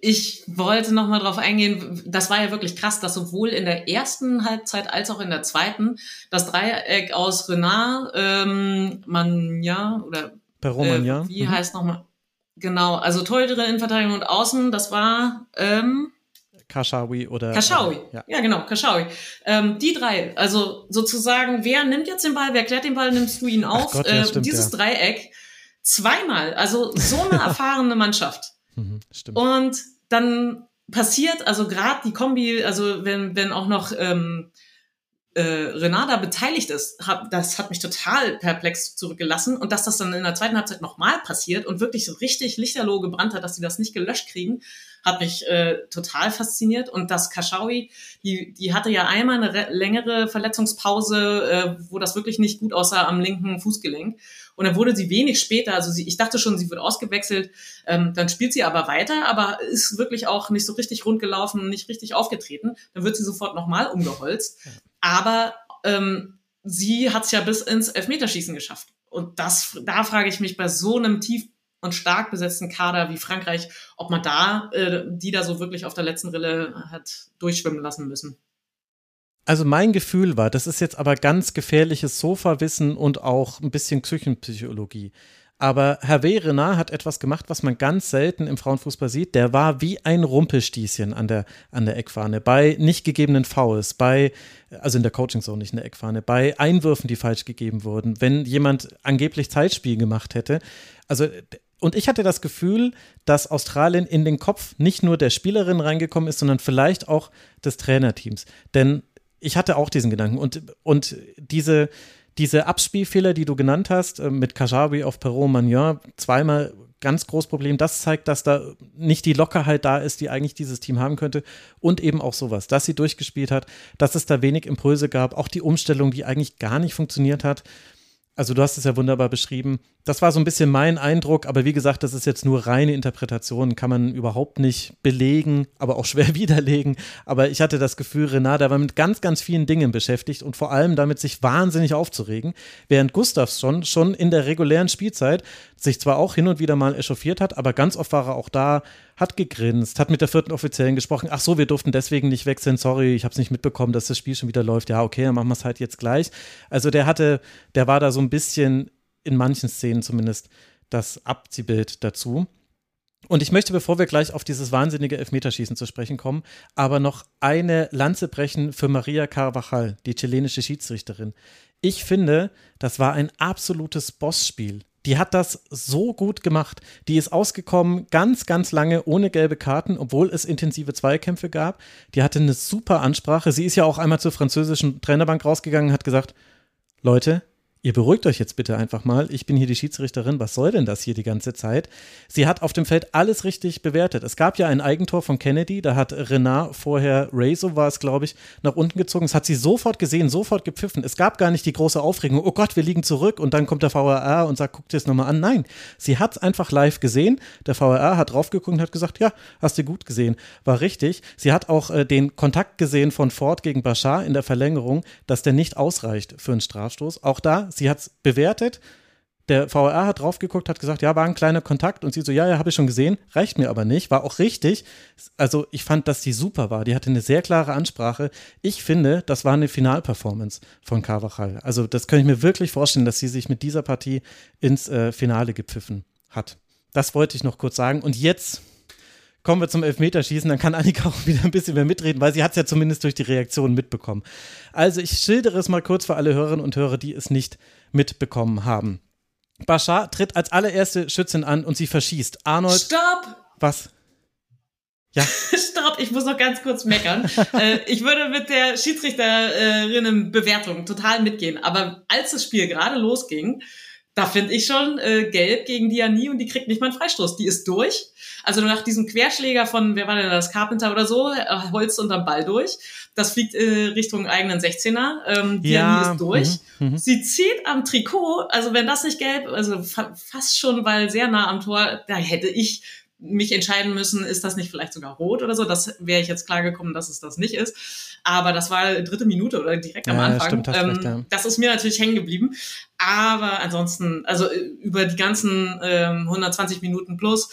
ich wollte noch mal drauf eingehen. Das war ja wirklich krass, dass sowohl in der ersten Halbzeit als auch in der zweiten das Dreieck aus Renard, ähm, Manja oder
Peromania.
Äh, wie mhm. heißt nochmal? Genau, also Torhüterin, Innenverteidigung und Außen, das war ähm,
Kashawi oder
Kashawi. Ja. ja, genau, Kashawi. Ähm, die drei, also sozusagen, wer nimmt jetzt den Ball, wer klärt den Ball, nimmst du ihn auf?
Gott, ja, äh, stimmt,
dieses
ja.
Dreieck zweimal, also so eine erfahrene Mannschaft.
Mhm, stimmt.
Und dann passiert, also gerade die Kombi, also wenn wenn auch noch ähm, äh, Renada beteiligt ist, hab, das hat mich total perplex zurückgelassen. Und dass das dann in der zweiten Halbzeit nochmal passiert und wirklich so richtig Lichterloh gebrannt hat, dass sie das nicht gelöscht kriegen, hat mich äh, total fasziniert. Und das Kashawi, die, die hatte ja einmal eine längere Verletzungspause, äh, wo das wirklich nicht gut aussah am linken Fußgelenk. Und dann wurde sie wenig später, also sie, ich dachte schon, sie wird ausgewechselt, ähm, dann spielt sie aber weiter, aber ist wirklich auch nicht so richtig rund gelaufen, nicht richtig aufgetreten. Dann wird sie sofort nochmal umgeholzt. Aber ähm, sie hat es ja bis ins Elfmeterschießen geschafft. Und das, da frage ich mich bei so einem tief und stark besetzten Kader wie Frankreich, ob man da äh, die da so wirklich auf der letzten Rille hat durchschwimmen lassen müssen.
Also mein Gefühl war, das ist jetzt aber ganz gefährliches Sofawissen und auch ein bisschen Küchenpsychologie. Aber Hervé Renard hat etwas gemacht, was man ganz selten im Frauenfußball sieht. Der war wie ein Rumpelstießchen an der, an der Eckfahne. Bei nicht gegebenen Fouls, bei, also in der Coaching-Zone nicht in der Eckfahne, bei Einwürfen, die falsch gegeben wurden, wenn jemand angeblich Zeitspiel gemacht hätte. Also, und ich hatte das Gefühl, dass Australien in den Kopf nicht nur der Spielerin reingekommen ist, sondern vielleicht auch des Trainerteams. Denn ich hatte auch diesen Gedanken. Und, und diese, diese Abspielfehler, die du genannt hast, äh, mit Kajabi auf Perot Magnon, zweimal ganz großes Problem. Das zeigt, dass da nicht die Lockerheit da ist, die eigentlich dieses Team haben könnte. Und eben auch sowas, dass sie durchgespielt hat, dass es da wenig Impulse gab, auch die Umstellung, die eigentlich gar nicht funktioniert hat. Also du hast es ja wunderbar beschrieben. Das war so ein bisschen mein Eindruck, aber wie gesagt, das ist jetzt nur reine Interpretation, kann man überhaupt nicht belegen, aber auch schwer widerlegen. Aber ich hatte das Gefühl, Renata war mit ganz, ganz vielen Dingen beschäftigt und vor allem damit, sich wahnsinnig aufzuregen, während Gustavs schon, schon in der regulären Spielzeit sich zwar auch hin und wieder mal echauffiert hat, aber ganz oft war er auch da, hat gegrinst, hat mit der vierten Offiziellen gesprochen. Ach so, wir durften deswegen nicht wechseln. Sorry, ich habe es nicht mitbekommen, dass das Spiel schon wieder läuft. Ja, okay, dann machen wir es halt jetzt gleich. Also der hatte, der war da so ein bisschen in manchen Szenen zumindest das Abziehbild dazu. Und ich möchte, bevor wir gleich auf dieses wahnsinnige Elfmeterschießen zu sprechen kommen, aber noch eine Lanze brechen für Maria Carvajal, die chilenische Schiedsrichterin. Ich finde, das war ein absolutes Bossspiel. Die hat das so gut gemacht. Die ist ausgekommen ganz, ganz lange ohne gelbe Karten, obwohl es intensive Zweikämpfe gab. Die hatte eine super Ansprache. Sie ist ja auch einmal zur französischen Trainerbank rausgegangen und hat gesagt, Leute, ihr beruhigt euch jetzt bitte einfach mal. Ich bin hier die Schiedsrichterin. Was soll denn das hier die ganze Zeit? Sie hat auf dem Feld alles richtig bewertet. Es gab ja ein Eigentor von Kennedy. Da hat Renard vorher, Rezo war es, glaube ich, nach unten gezogen. Das hat sie sofort gesehen, sofort gepfiffen. Es gab gar nicht die große Aufregung. Oh Gott, wir liegen zurück. Und dann kommt der VRR und sagt, guck dir das nochmal an. Nein, sie hat es einfach live gesehen. Der VRR hat draufgeguckt und hat gesagt, ja, hast du gut gesehen. War richtig. Sie hat auch äh, den Kontakt gesehen von Ford gegen Bashar in der Verlängerung, dass der nicht ausreicht für einen Strafstoß. Auch da sie hat es bewertet. Der VAR hat drauf geguckt, hat gesagt, ja, war ein kleiner Kontakt und sie so, ja, ja, habe ich schon gesehen, reicht mir aber nicht, war auch richtig. Also ich fand, dass die super war. Die hatte eine sehr klare Ansprache. Ich finde, das war eine Finalperformance von Carvajal. Also das kann ich mir wirklich vorstellen, dass sie sich mit dieser Partie ins äh, Finale gepfiffen hat. Das wollte ich noch kurz sagen. Und jetzt kommen wir zum Elfmeterschießen, dann kann Annika auch wieder ein bisschen mehr mitreden, weil sie hat es ja zumindest durch die Reaktion mitbekommen. Also ich schildere es mal kurz für alle Hörerinnen und Hörer, die es nicht mitbekommen haben. Bashar tritt als allererste Schützin an und sie verschießt. Arnold.
Stopp!
Was? Ja.
Stopp, ich muss noch ganz kurz meckern. äh, ich würde mit der Schiedsrichterinnenbewertung total mitgehen. Aber als das Spiel gerade losging, da finde ich schon äh, gelb gegen Diani und die kriegt nicht mal einen Freistoß. Die ist durch. Also nach diesem Querschläger von, wer war denn das, Carpenter oder so, äh, holzt unterm Ball durch. Das fliegt äh, Richtung eigenen 16er. Ähm, Diani
Ja,
ist durch.
mhm, mhm.
Sie zieht am Trikot, also wenn das nicht gelb, also fa fast schon, weil sehr nah am Tor, da hätte ich mich entscheiden müssen, ist das nicht vielleicht sogar rot oder so. Das wäre ich jetzt klar gekommen, dass es das nicht ist. Aber das war dritte Minute oder direkt am
Ja,
Anfang.
stimmt, hast
ähm,
recht, ja.
Das ist mir natürlich hängen geblieben. Aber ansonsten, also äh, über die ganzen ähm, 120 Minuten plus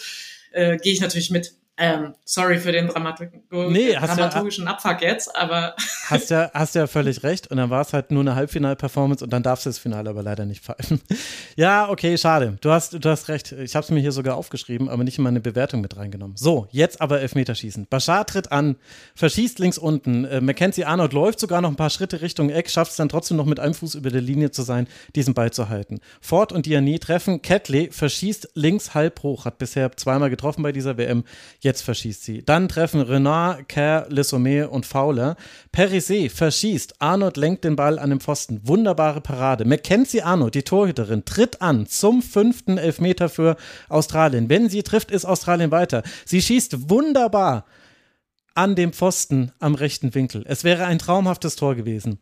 äh, gehe ich natürlich mit. Ähm, sorry für den Dramatik
Nee, hast ja-
dramaturgischen Abfuck jetzt, aber
Hast ja, hast ja völlig recht. Und dann war es halt nur eine Halbfinal-Performance und dann darfst du das Finale aber leider nicht pfeifen. Ja, okay, schade. Du hast, du hast recht. Ich habe es mir hier sogar aufgeschrieben, aber nicht in meine Bewertung mit reingenommen. So, jetzt aber Elfmeterschießen. Bashar tritt an, verschießt links unten. Äh, Mackenzie Arnold läuft sogar noch ein paar Schritte Richtung Eck, schafft es dann trotzdem noch mit einem Fuß über der Linie zu sein, diesen Ball zu halten. Ford und Diani treffen. Ketley verschießt links halb hoch, hat bisher zweimal getroffen bei dieser WM. Jetzt verschießt sie. Dann treffen Renard, Kerr, Sommet und Fowler. Perisset verschießt. Arnold lenkt den Ball an den Pfosten. Wunderbare Parade. Mackenzie Arnold, die Torhüterin, tritt an zum fünften Elfmeter für Australien. Wenn sie trifft, ist Australien weiter. Sie schießt wunderbar an dem Pfosten am rechten Winkel. Es wäre ein traumhaftes Tor gewesen.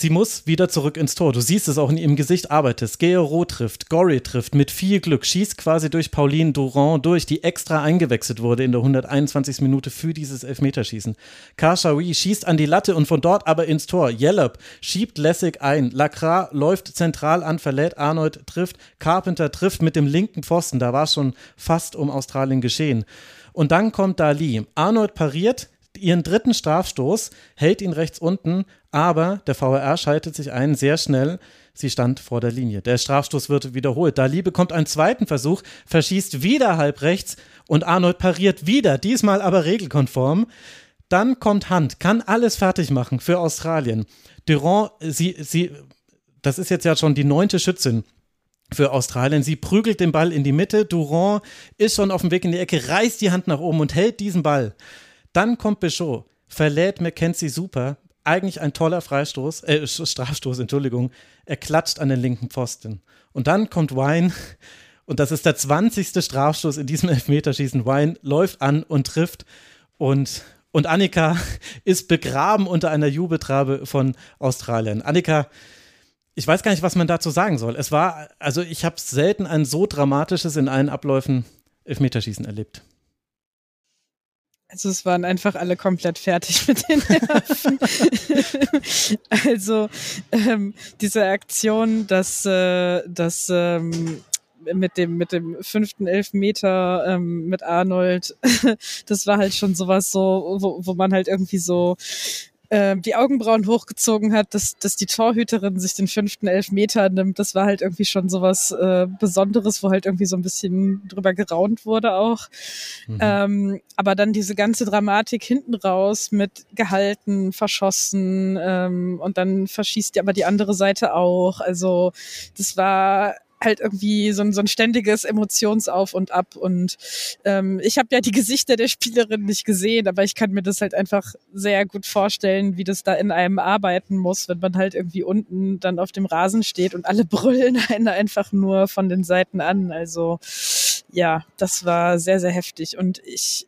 Sie muss wieder zurück ins Tor. Du siehst es auch in ihrem Gesicht arbeitet. Gero trifft, Gorry trifft mit viel Glück, schießt quasi durch Pauline Durand durch, die extra eingewechselt wurde in der 121. Minute für dieses Elfmeterschießen. Karshawi schießt an die Latte und von dort aber ins Tor. Yellop schiebt lässig ein. Lacra läuft zentral an, verlädt Arnold, trifft. Carpenter trifft mit dem linken Pfosten. Da war schon fast um Australien geschehen. Und dann kommt Dali. Arnold pariert, ihren dritten Strafstoß, hält ihn rechts unten, aber der VAR schaltet sich ein sehr schnell. Sie stand vor der Linie. Der Strafstoß wird wiederholt. Dali bekommt einen zweiten Versuch, verschießt wieder halb rechts und Arnold pariert wieder, diesmal aber regelkonform. Dann kommt Hand, kann alles fertig machen für Australien. Durand, sie, sie, das ist jetzt ja schon die neunte Schützin für Australien. Sie prügelt den Ball in die Mitte. Durand ist schon auf dem Weg in die Ecke, reißt die Hand nach oben und hält diesen Ball. Dann kommt Bichot, verlädt Mackenzie super. Eigentlich ein toller Freistoß, äh, Strafstoß, Entschuldigung. Er klatscht an den linken Pfosten. Und dann kommt Wine, und das ist der 20. Strafstoß in diesem Elfmeterschießen. Wine läuft an und trifft. Und, und Annika ist begraben unter einer Jubeltrabe von Australien. Annika, ich weiß gar nicht, was man dazu sagen soll. Es war, also ich habe selten ein so dramatisches in allen Abläufen Elfmeterschießen erlebt.
Also es waren einfach alle komplett fertig mit den Nerven. also ähm, diese Aktion, dass, äh, dass ähm, mit dem mit dem fünften Elfmeter ähm, mit Arnold, das war halt schon sowas so, wo, wo man halt irgendwie so äh, die Augenbrauen hochgezogen hat, dass, dass die Torhüterin sich den fünften Elfmeter nimmt. Das war halt irgendwie schon sowas äh, Besonderes, wo halt irgendwie so ein bisschen drüber geraunt wurde auch. Mhm. Ähm, aber dann diese ganze Dramatik hinten raus mit gehalten, verschossen ähm, und dann verschießt ja aber die andere Seite auch. Also das war halt irgendwie so ein, so ein ständiges Emotionsauf und Ab. Und ähm, ich habe ja die Gesichter der Spielerin nicht gesehen, aber ich kann mir das halt einfach sehr gut vorstellen, wie das da in einem arbeiten muss, wenn man halt irgendwie unten dann auf dem Rasen steht und alle brüllen einen einfach nur von den Seiten an. Also ja, das war sehr, sehr heftig. Und ich,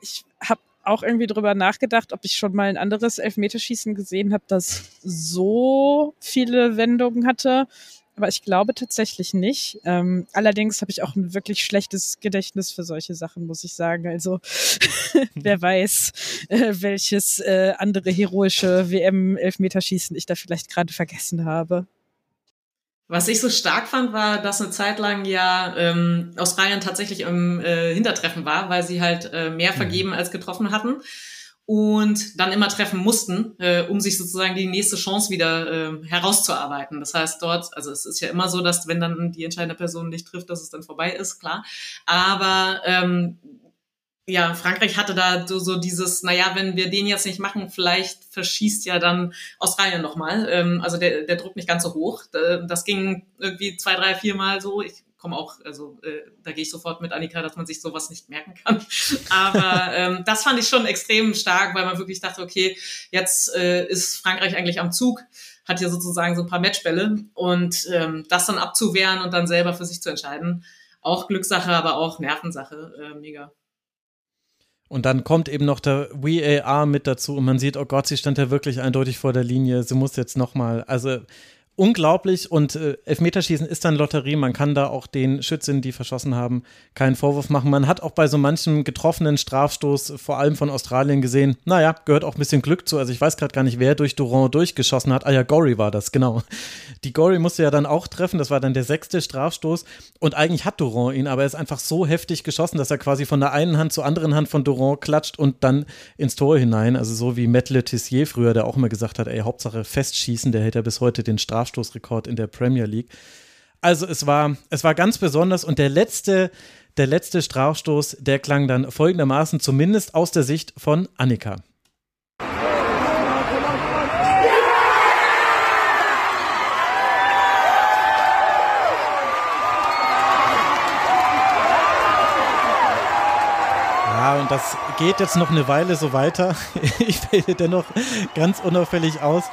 ich habe auch irgendwie drüber nachgedacht, ob ich schon mal ein anderes Elfmeterschießen gesehen habe, das so viele Wendungen hatte aber ich glaube tatsächlich nicht. Ähm, allerdings habe ich auch ein wirklich schlechtes Gedächtnis für solche Sachen, muss ich sagen. Also wer weiß, äh, welches äh, andere heroische WM-Elfmeterschießen ich da vielleicht gerade vergessen habe.
Was ich so stark fand, war, dass eine Zeit lang ja ähm, Australien tatsächlich im äh, Hintertreffen war, weil sie halt äh, mehr mhm. vergeben als getroffen hatten und dann immer treffen mussten, äh, um sich sozusagen die nächste Chance wieder äh, herauszuarbeiten. Das heißt, dort, also es ist ja immer so, dass wenn dann die entscheidende Person nicht trifft, dass es dann vorbei ist, klar. Aber ähm, ja, Frankreich hatte da so, so dieses, naja, wenn wir den jetzt nicht machen, vielleicht verschießt ja dann Australien nochmal. Ähm, also der, der Druck nicht ganz so hoch. Das ging irgendwie zwei, drei, vier Mal so. Ich komme auch, also äh, da gehe ich sofort mit Annika, dass man sich sowas nicht merken kann. Aber ähm, das fand ich schon extrem stark, weil man wirklich dachte, okay, jetzt äh, ist Frankreich eigentlich am Zug, hat hier sozusagen so ein paar Matchbälle und ähm, das dann abzuwehren und dann selber für sich zu entscheiden, auch Glückssache, aber auch Nervensache, äh, mega.
Und dann kommt eben noch der VAR mit dazu und man sieht, oh Gott, sie stand ja wirklich eindeutig vor der Linie, sie muss jetzt nochmal, also unglaublich und äh, Elfmeterschießen ist dann Lotterie. Man kann da auch den Schützen, die verschossen haben, keinen Vorwurf machen. Man hat auch bei so manchem getroffenen Strafstoß, vor allem von Australien, gesehen, naja, gehört auch ein bisschen Glück zu. Also ich weiß gerade gar nicht, wer durch Durand durchgeschossen hat. Ah ja, Gory war das, genau. Die Gory musste ja dann auch treffen, das war dann der sechste Strafstoß. Und eigentlich hat Durand ihn, aber er ist einfach so heftig geschossen, dass er quasi von der einen Hand zur anderen Hand von Durand klatscht und dann ins Tor hinein. Also so wie Matt Letizier früher, der auch immer gesagt hat, ey, Hauptsache festschießen, der hält ja bis heute den Strafstoß Strafstoßrekord in der Premier League. Also es war, es war ganz besonders und der letzte, der letzte Strafstoß, der klang dann folgendermaßen, zumindest aus der Sicht von Annika. Und das geht jetzt noch eine Weile so weiter. Ich wähle dennoch ganz unauffällig aus.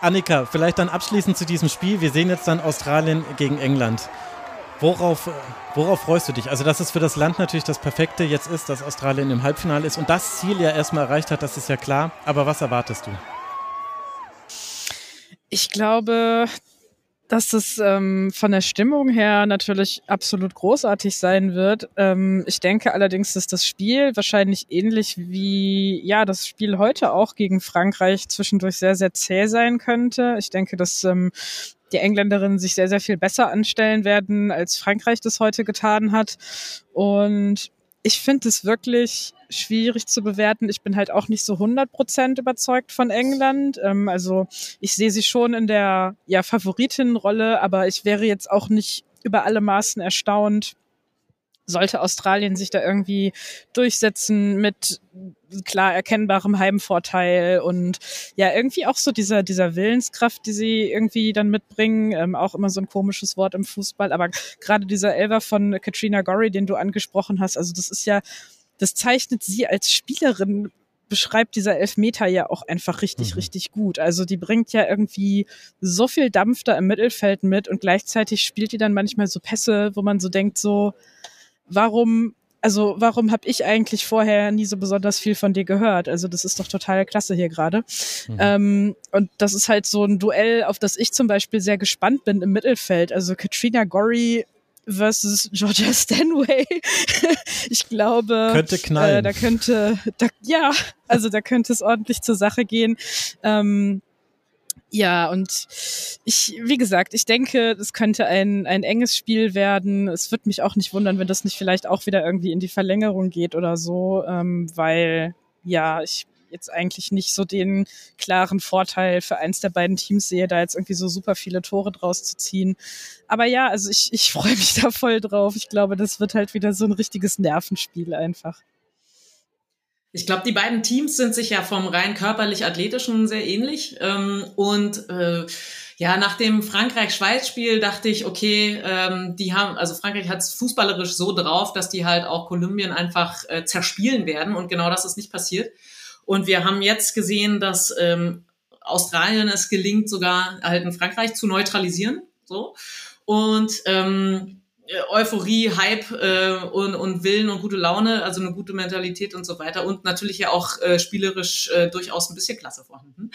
Annika, vielleicht dann abschließend zu diesem Spiel. Wir sehen jetzt dann Australien gegen England. Worauf, worauf freust du dich? Also, dass es für das Land natürlich das Perfekte jetzt ist, dass Australien im Halbfinale ist und das Ziel ja erstmal erreicht hat, das ist ja klar. Aber was erwartest du?
Ich glaube, dass es ähm, von der Stimmung her natürlich absolut großartig sein wird. Ähm, ich denke allerdings, dass das Spiel wahrscheinlich ähnlich wie ja das Spiel heute auch gegen Frankreich zwischendurch sehr sehr zäh sein könnte. Ich denke, dass ähm, die Engländerinnen sich sehr sehr viel besser anstellen werden, als Frankreich das heute getan hat. Und ich finde es wirklich schwierig zu bewerten. Ich bin halt auch nicht so 100% überzeugt von England. Ähm, also ich sehe sie schon in der ja, Favoritinnenrolle, aber ich wäre jetzt auch nicht über alle Maßen erstaunt, sollte Australien sich da irgendwie durchsetzen mit klar erkennbarem Heimvorteil und ja, irgendwie auch so dieser, dieser Willenskraft, die sie irgendwie dann mitbringen, ähm, auch immer so ein komisches Wort im Fußball, aber gerade dieser Elver von Katrina Gorry, den du angesprochen hast, also das ist ja, das zeichnet sie als Spielerin beschreibt dieser Elfmeter ja auch einfach richtig, mhm. richtig gut. Also die bringt ja irgendwie so viel Dampf da im Mittelfeld mit und gleichzeitig spielt die dann manchmal so Pässe, wo man so denkt, so, warum, also warum habe ich eigentlich vorher nie so besonders viel von dir gehört? Also das ist doch total klasse hier gerade. Mhm. Ähm, und das ist halt so ein Duell, auf das ich zum Beispiel sehr gespannt bin im Mittelfeld. Also Katrina Gorry versus Georgia Stanway. ich glaube,
könnte knallen.
Äh, da könnte, da, ja, also da könnte es ordentlich zur Sache gehen. Ähm, ja, und ich, wie gesagt, ich denke, es könnte ein, ein enges Spiel werden. Es wird mich auch nicht wundern, wenn das nicht vielleicht auch wieder irgendwie in die Verlängerung geht oder so, ähm, weil ja, ich jetzt eigentlich nicht so den klaren Vorteil für eins der beiden Teams sehe, da jetzt irgendwie so super viele Tore draus zu ziehen. Aber ja, also ich, ich freue mich da voll drauf. Ich glaube, das wird halt wieder so ein richtiges Nervenspiel einfach.
Ich glaube, die beiden Teams sind sich ja vom rein körperlich-athletischen sehr ähnlich. Ähm, und äh, ja, nach dem Frankreich-Schweiz-Spiel dachte ich, okay, ähm, die haben, also Frankreich hat es fußballerisch so drauf, dass die halt auch Kolumbien einfach äh, zerspielen werden. Und genau das ist nicht passiert. Und wir haben jetzt gesehen, dass ähm, Australien es gelingt, sogar halt in Frankreich zu neutralisieren. So. Und ähm, Euphorie, Hype äh, und, und Willen und gute Laune, also eine gute Mentalität und so weiter und natürlich ja auch äh, spielerisch äh, durchaus ein bisschen klasse vorhanden.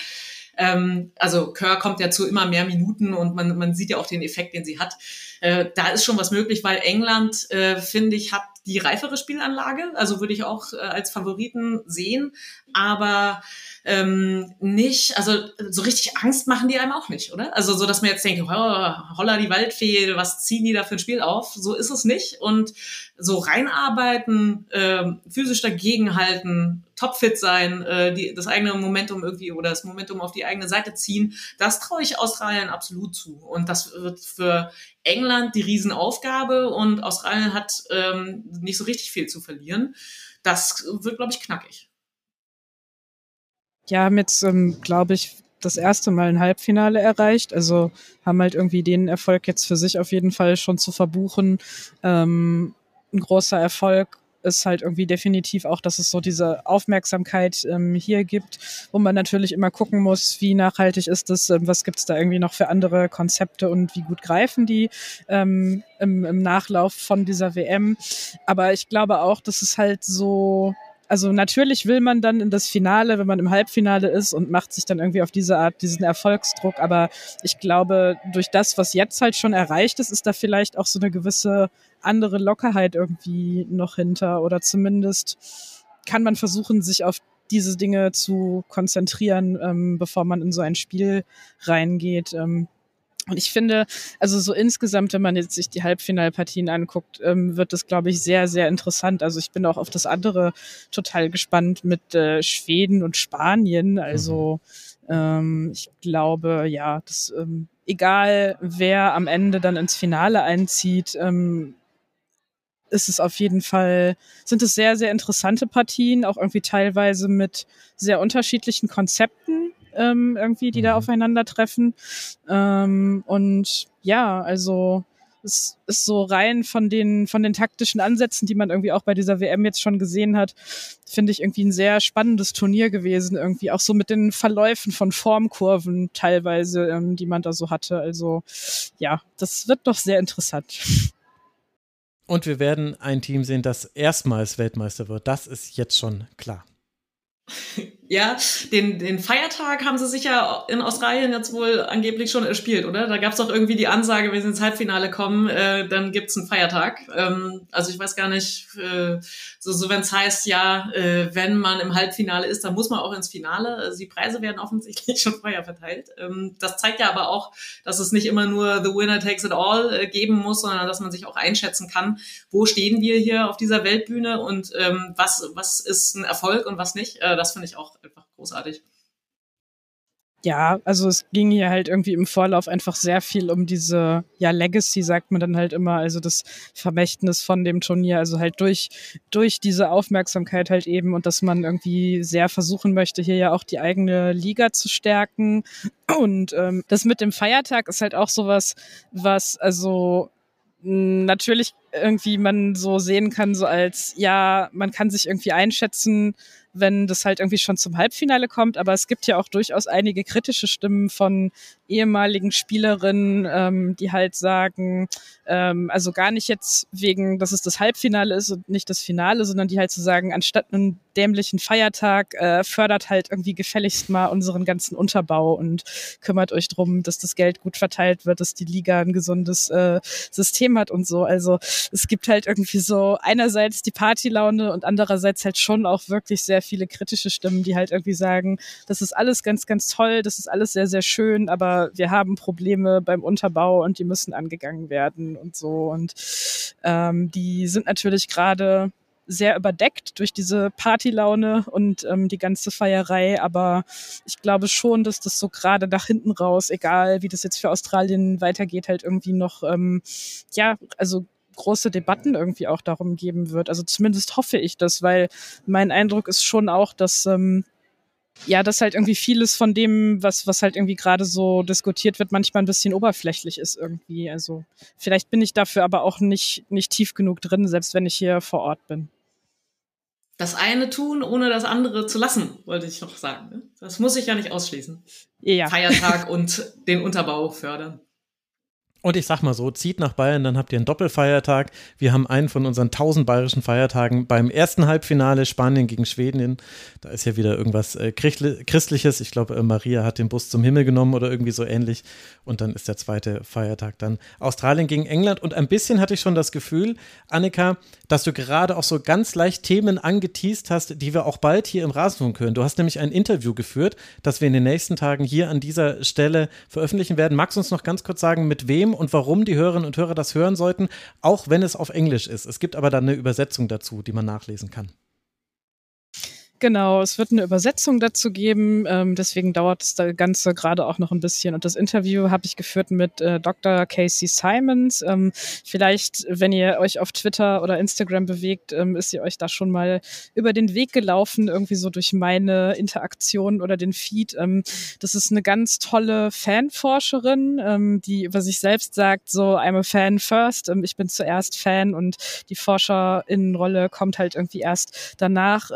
Ähm, also Kerr kommt ja zu immer mehr Minuten und man, man sieht ja auch den Effekt, den sie hat. Äh, da ist schon was möglich, weil England, äh, finde ich, hat die reifere Spielanlage, also würde ich auch äh, als Favoriten sehen, aber ähm, nicht, also so richtig Angst machen die einem auch nicht, oder? Also so, dass man jetzt denkt, oh, holla die Waldfee, was ziehen die da für ein Spiel auf? So ist es nicht. Und so reinarbeiten, äh, physisch dagegenhalten, topfit sein, äh, die, das eigene Momentum irgendwie oder das Momentum auf die eigene Seite ziehen, das traue ich Australien absolut zu. Und das wird für England die Riesenaufgabe und Australien hat ähm, nicht so richtig viel zu verlieren. Das wird, glaube ich, knackig
ja, haben jetzt, ähm, glaube ich, das erste Mal ein Halbfinale erreicht. Also haben halt irgendwie den Erfolg jetzt für sich auf jeden Fall schon zu verbuchen. Ähm, ein großer Erfolg ist halt irgendwie definitiv auch, dass es so diese Aufmerksamkeit ähm, hier gibt, wo man natürlich immer gucken muss, wie nachhaltig ist das, ähm, was gibt es da irgendwie noch für andere Konzepte und wie gut greifen die ähm, im, im Nachlauf von dieser WM. Aber ich glaube auch, dass es halt so also natürlich will man dann in das Finale, wenn man im Halbfinale ist und macht sich dann irgendwie auf diese Art diesen Erfolgsdruck. Aber ich glaube, durch das, was jetzt halt schon erreicht ist, ist da vielleicht auch so eine gewisse andere Lockerheit irgendwie noch hinter oder zumindest kann man versuchen, sich auf diese Dinge zu konzentrieren, ähm, bevor man in so ein Spiel reingeht. Ähm, und ich finde, also so insgesamt, wenn man jetzt sich die Halbfinalpartien anguckt, ähm, wird das, glaube ich, sehr, sehr interessant. Also ich bin auch auf das andere total gespannt mit äh, Schweden und Spanien. Also mhm. ähm, ich glaube, ja, das, ähm, egal wer am Ende dann ins Finale einzieht, ähm, ist es auf jeden Fall, sind es sehr, sehr interessante Partien, auch irgendwie teilweise mit sehr unterschiedlichen Konzepten ähm, irgendwie, die mhm. da aufeinandertreffen. Ähm, und ja, also es ist so rein von den, von den taktischen Ansätzen, die man irgendwie auch bei dieser WM jetzt schon gesehen hat, finde ich irgendwie ein sehr spannendes Turnier gewesen, irgendwie auch so mit den Verläufen von Formkurven teilweise, ähm, die man da so hatte. Also ja, das wird doch sehr interessant.
Und wir werden ein Team sehen, das erstmals Weltmeister wird. Das ist jetzt schon klar.
Ja, den, den Feiertag haben sie sich ja in Australien jetzt wohl angeblich schon erspielt, oder? Da gab es doch irgendwie die Ansage, wenn sie ins Halbfinale kommen, äh, dann gibt's einen Feiertag. Ähm, also ich weiß gar nicht, äh, so, so wenn es heißt, ja, äh, wenn man im Halbfinale ist, dann muss man auch ins Finale. Also die Preise werden offensichtlich schon vorher verteilt. Ähm, das zeigt ja aber auch, dass es nicht immer nur The Winner Takes It All äh, geben muss, sondern dass man sich auch einschätzen kann, wo stehen wir hier auf dieser Weltbühne und ähm, was, was ist ein Erfolg und was nicht. Äh, das finde ich auch einfach großartig.
Ja, also es ging hier halt irgendwie im Vorlauf einfach sehr viel um diese, ja, Legacy sagt man dann halt immer, also das Vermächtnis von dem Turnier, also halt durch, durch diese Aufmerksamkeit halt eben und dass man irgendwie sehr versuchen möchte, hier ja auch die eigene Liga zu stärken. Und ähm, das mit dem Feiertag ist halt auch sowas, was, also natürlich irgendwie man so sehen kann, so als, ja, man kann sich irgendwie einschätzen, wenn das halt irgendwie schon zum Halbfinale kommt. Aber es gibt ja auch durchaus einige kritische Stimmen von ehemaligen Spielerinnen, ähm, die halt sagen, ähm, also gar nicht jetzt wegen, dass es das Halbfinale ist und nicht das Finale, sondern die halt zu so sagen, anstatt einen dämlichen Feiertag, äh, fördert halt irgendwie gefälligst mal unseren ganzen Unterbau und kümmert euch drum, dass das Geld gut verteilt wird, dass die Liga ein gesundes äh, System hat und so. Also es gibt halt irgendwie so einerseits die Partylaune und andererseits halt schon auch wirklich sehr viele kritische Stimmen, die halt irgendwie sagen, das ist alles ganz, ganz toll, das ist alles sehr, sehr schön, aber wir haben Probleme beim Unterbau und die müssen angegangen werden und so. Und ähm, die sind natürlich gerade sehr überdeckt durch diese Partylaune und ähm, die ganze Feierei. Aber ich glaube schon, dass das so gerade nach hinten raus, egal wie das jetzt für Australien weitergeht, halt irgendwie noch, ähm, ja, also große Debatten irgendwie auch darum geben wird. Also zumindest hoffe ich das, weil mein Eindruck ist schon auch, dass ähm, ja, dass halt irgendwie vieles von dem, was, was halt irgendwie gerade so diskutiert wird, manchmal ein bisschen oberflächlich ist irgendwie. Also vielleicht bin ich dafür aber auch nicht, nicht tief genug drin, selbst wenn ich hier vor Ort bin.
Das eine tun, ohne das andere zu lassen, wollte ich noch sagen. Ne? Das muss ich ja nicht ausschließen.
Ja.
Feiertag und den Unterbau fördern.
Und ich sag mal so, zieht nach Bayern, dann habt ihr einen Doppelfeiertag. Wir haben einen von unseren tausend bayerischen Feiertagen beim ersten Halbfinale Spanien gegen Schweden. Da ist ja wieder irgendwas äh, Christliches. Ich glaube, äh, Maria hat den Bus zum Himmel genommen oder irgendwie so ähnlich. Und dann ist der zweite Feiertag dann Australien gegen England. Und ein bisschen hatte ich schon das Gefühl, Annika, dass du gerade auch so ganz leicht Themen angeteased hast, die wir auch bald hier im Rasenfunk hören. Du hast nämlich ein Interview geführt, das wir in den nächsten Tagen hier an dieser Stelle veröffentlichen werden. Magst du uns noch ganz kurz sagen, mit wem und warum die Hörerinnen und Hörer das hören sollten, auch wenn es auf Englisch ist. Es gibt aber dann eine Übersetzung dazu, die man nachlesen kann.
Genau, es wird eine Übersetzung dazu geben, ähm, deswegen dauert das Ganze gerade auch noch ein bisschen. Und das Interview habe ich geführt mit äh, Dr. Casey Simons. Ähm, vielleicht, wenn ihr euch auf Twitter oder Instagram bewegt, ähm, ist ihr euch da schon mal über den Weg gelaufen, irgendwie so durch meine Interaktion oder den Feed. Ähm, das ist eine ganz tolle Fanforscherin, ähm, die über sich selbst sagt, so, I'm a fan first, ähm, ich bin zuerst Fan und die Forscherinnenrolle kommt halt irgendwie erst danach.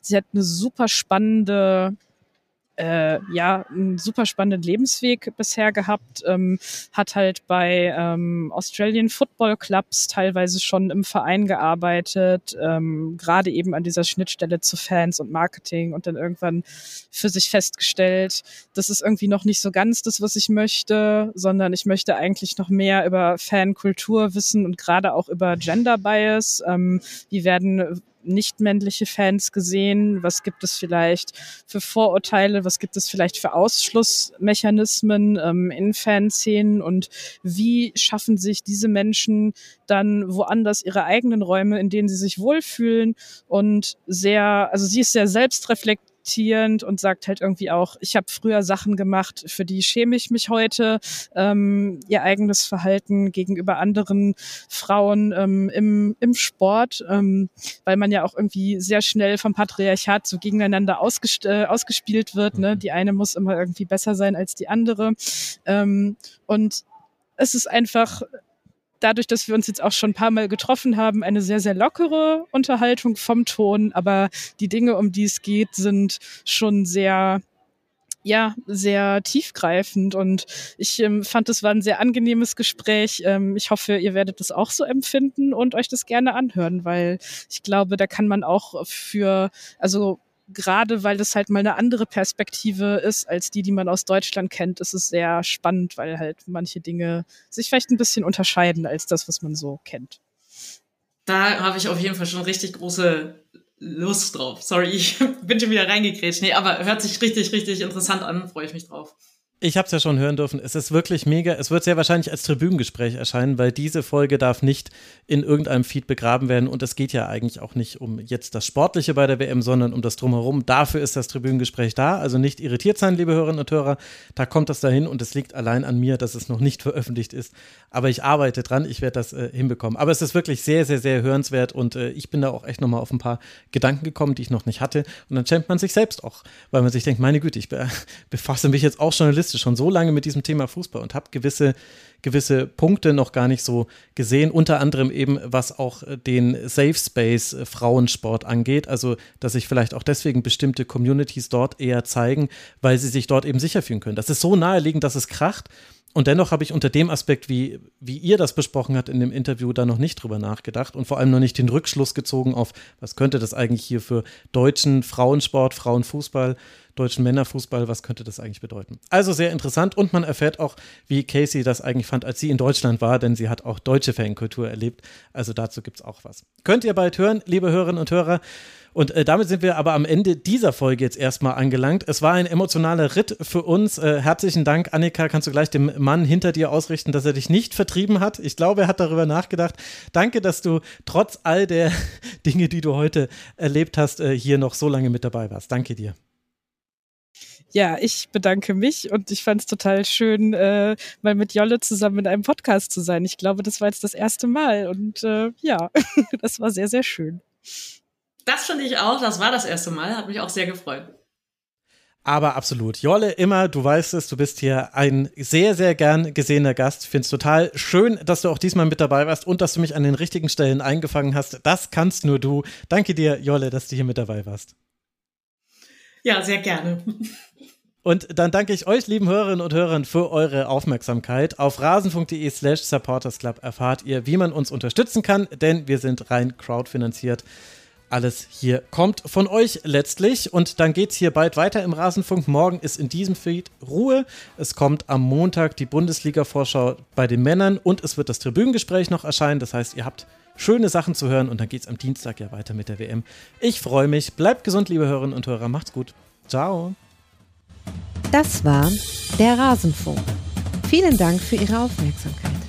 sie hat eine super spannende äh, ja, einen super spannenden Lebensweg bisher gehabt, ähm, hat halt bei ähm, Australian Football Clubs teilweise schon im Verein gearbeitet, ähm, gerade eben an dieser Schnittstelle zu Fans und Marketing und dann irgendwann für sich festgestellt, das ist irgendwie noch nicht so ganz das, was ich möchte, sondern ich möchte eigentlich noch mehr über Fankultur wissen und gerade auch über Gender Bias. Ähm, wie werden nicht männliche Fans gesehen? Was gibt es vielleicht für Vorurteile? Was gibt es vielleicht für Ausschlussmechanismen ähm, in Fanszenen? Und wie schaffen sich diese Menschen dann woanders ihre eigenen Räume, in denen sie sich wohlfühlen? Und sehr, also sie ist sehr selbstreflektiert reflektierend und sagt halt irgendwie auch, ich habe früher Sachen gemacht, für die schäme ich mich heute, ähm, ihr eigenes Verhalten gegenüber anderen Frauen ähm, im, im Sport, ähm, weil man ja auch irgendwie sehr schnell vom Patriarchat so gegeneinander ausges äh, ausgespielt wird. Ne? Die eine muss immer irgendwie besser sein als die andere. Ähm, und es ist einfach dadurch, dass wir uns jetzt auch schon ein paar Mal getroffen haben, eine sehr, sehr lockere Unterhaltung vom Ton. Aber die Dinge, um die es geht, sind schon sehr, ja, sehr tiefgreifend und ich ähm, fand, es war ein sehr angenehmes Gespräch. Ähm, ich hoffe, ihr werdet es auch so empfinden und euch das gerne anhören, weil ich glaube, da kann man auch für, also gerade weil das halt mal eine andere Perspektive ist als die, die man aus Deutschland kennt, ist es sehr spannend, weil halt manche Dinge sich vielleicht ein bisschen unterscheiden als das, was man so kennt.
Da habe ich auf jeden Fall schon richtig große Lust drauf. Sorry, ich bin schon wieder reingekrätscht. Nee, aber hört sich richtig, richtig interessant an. Freue ich mich drauf.
Ich habe es ja schon hören dürfen. Es ist wirklich mega. Es wird sehr wahrscheinlich als Tribünengespräch erscheinen, weil diese Folge darf nicht in irgendeinem Feed begraben werden. Und es geht ja eigentlich auch nicht um jetzt das Sportliche bei der WM, sondern um das Drumherum. Dafür ist das Tribünengespräch da. Also nicht irritiert sein, liebe Hörerinnen und Hörer. Da kommt das dahin und es liegt allein an mir, dass es noch nicht veröffentlicht ist. Aber ich arbeite dran. Ich werde das äh, hinbekommen. Aber es ist wirklich sehr, sehr, sehr hörenswert. Und äh, ich bin da auch echt nochmal auf ein paar Gedanken gekommen, die ich noch nicht hatte. Und dann schämt man sich selbst auch, weil man sich denkt, meine Güte, ich be befasse mich jetzt auch journalistisch journalistisch schon so lange mit diesem Thema Fußball und habe gewisse, gewisse Punkte noch gar nicht so gesehen, unter anderem eben, was auch den Safe Space Frauensport angeht. Also, dass sich vielleicht auch deswegen bestimmte Communities dort eher zeigen, weil sie sich dort eben sicher fühlen können. Das ist so naheliegend, dass es kracht. Und dennoch habe ich unter dem Aspekt, wie, wie ihr das besprochen habt in dem Interview, da noch nicht drüber nachgedacht und vor allem noch nicht den Rückschluss gezogen auf, was könnte das eigentlich hier für deutschen Frauensport, Frauenfußball deutschen Männerfußball, was könnte das eigentlich bedeuten? Also sehr interessant und man erfährt auch, wie Casey das eigentlich fand, als sie in Deutschland war, denn sie hat auch deutsche Fankultur erlebt. Also dazu gibt es auch was. Könnt ihr bald hören, liebe Hörerinnen und Hörer. Und äh, damit sind wir aber am Ende dieser Folge jetzt erstmal angelangt. Es war ein emotionaler Ritt für uns. Äh, herzlichen Dank, Annika. Kannst du gleich dem Mann hinter dir ausrichten, dass er dich nicht vertrieben hat? Ich glaube, er hat darüber nachgedacht. Danke, dass du trotz all der Dinge, die du heute erlebt hast, äh, hier noch so lange mit dabei warst. Danke dir.
Ja, ich bedanke mich und ich fand es total schön, äh, mal mit Jolle zusammen in einem Podcast zu sein. Ich glaube, das war jetzt das erste Mal und äh, ja, das war sehr, sehr schön.
Das finde ich auch. Das war das erste Mal. Hat mich auch sehr gefreut.
Aber absolut. Jolle, immer, du weißt es, du bist hier ein sehr, sehr gern gesehener Gast. Ich finde es total schön, dass du auch diesmal mit dabei warst und dass du mich an den richtigen Stellen eingefangen hast. Das kannst nur du. Danke dir, Jolle, dass du hier mit dabei warst.
Ja, sehr gerne.
Und dann danke ich euch, lieben Hörerinnen und Hörern, für eure Aufmerksamkeit. Auf rasen.de slash supportersclub erfahrt ihr, wie man uns unterstützen kann, denn wir sind rein crowdfinanziert. Alles hier kommt von euch letztlich und dann geht es hier bald weiter im Rasenfunk. Morgen ist in diesem Feed Ruhe. Es kommt am Montag die Bundesliga-Vorschau bei den Männern und es wird das Tribünengespräch noch erscheinen. Das heißt, ihr habt schöne Sachen zu hören und dann geht es am Dienstag ja weiter mit der WM. Ich freue mich. Bleibt gesund, liebe Hörerinnen und Hörer. Macht's gut. Ciao.
Das war der Rasenfunk. Vielen Dank für Ihre Aufmerksamkeit.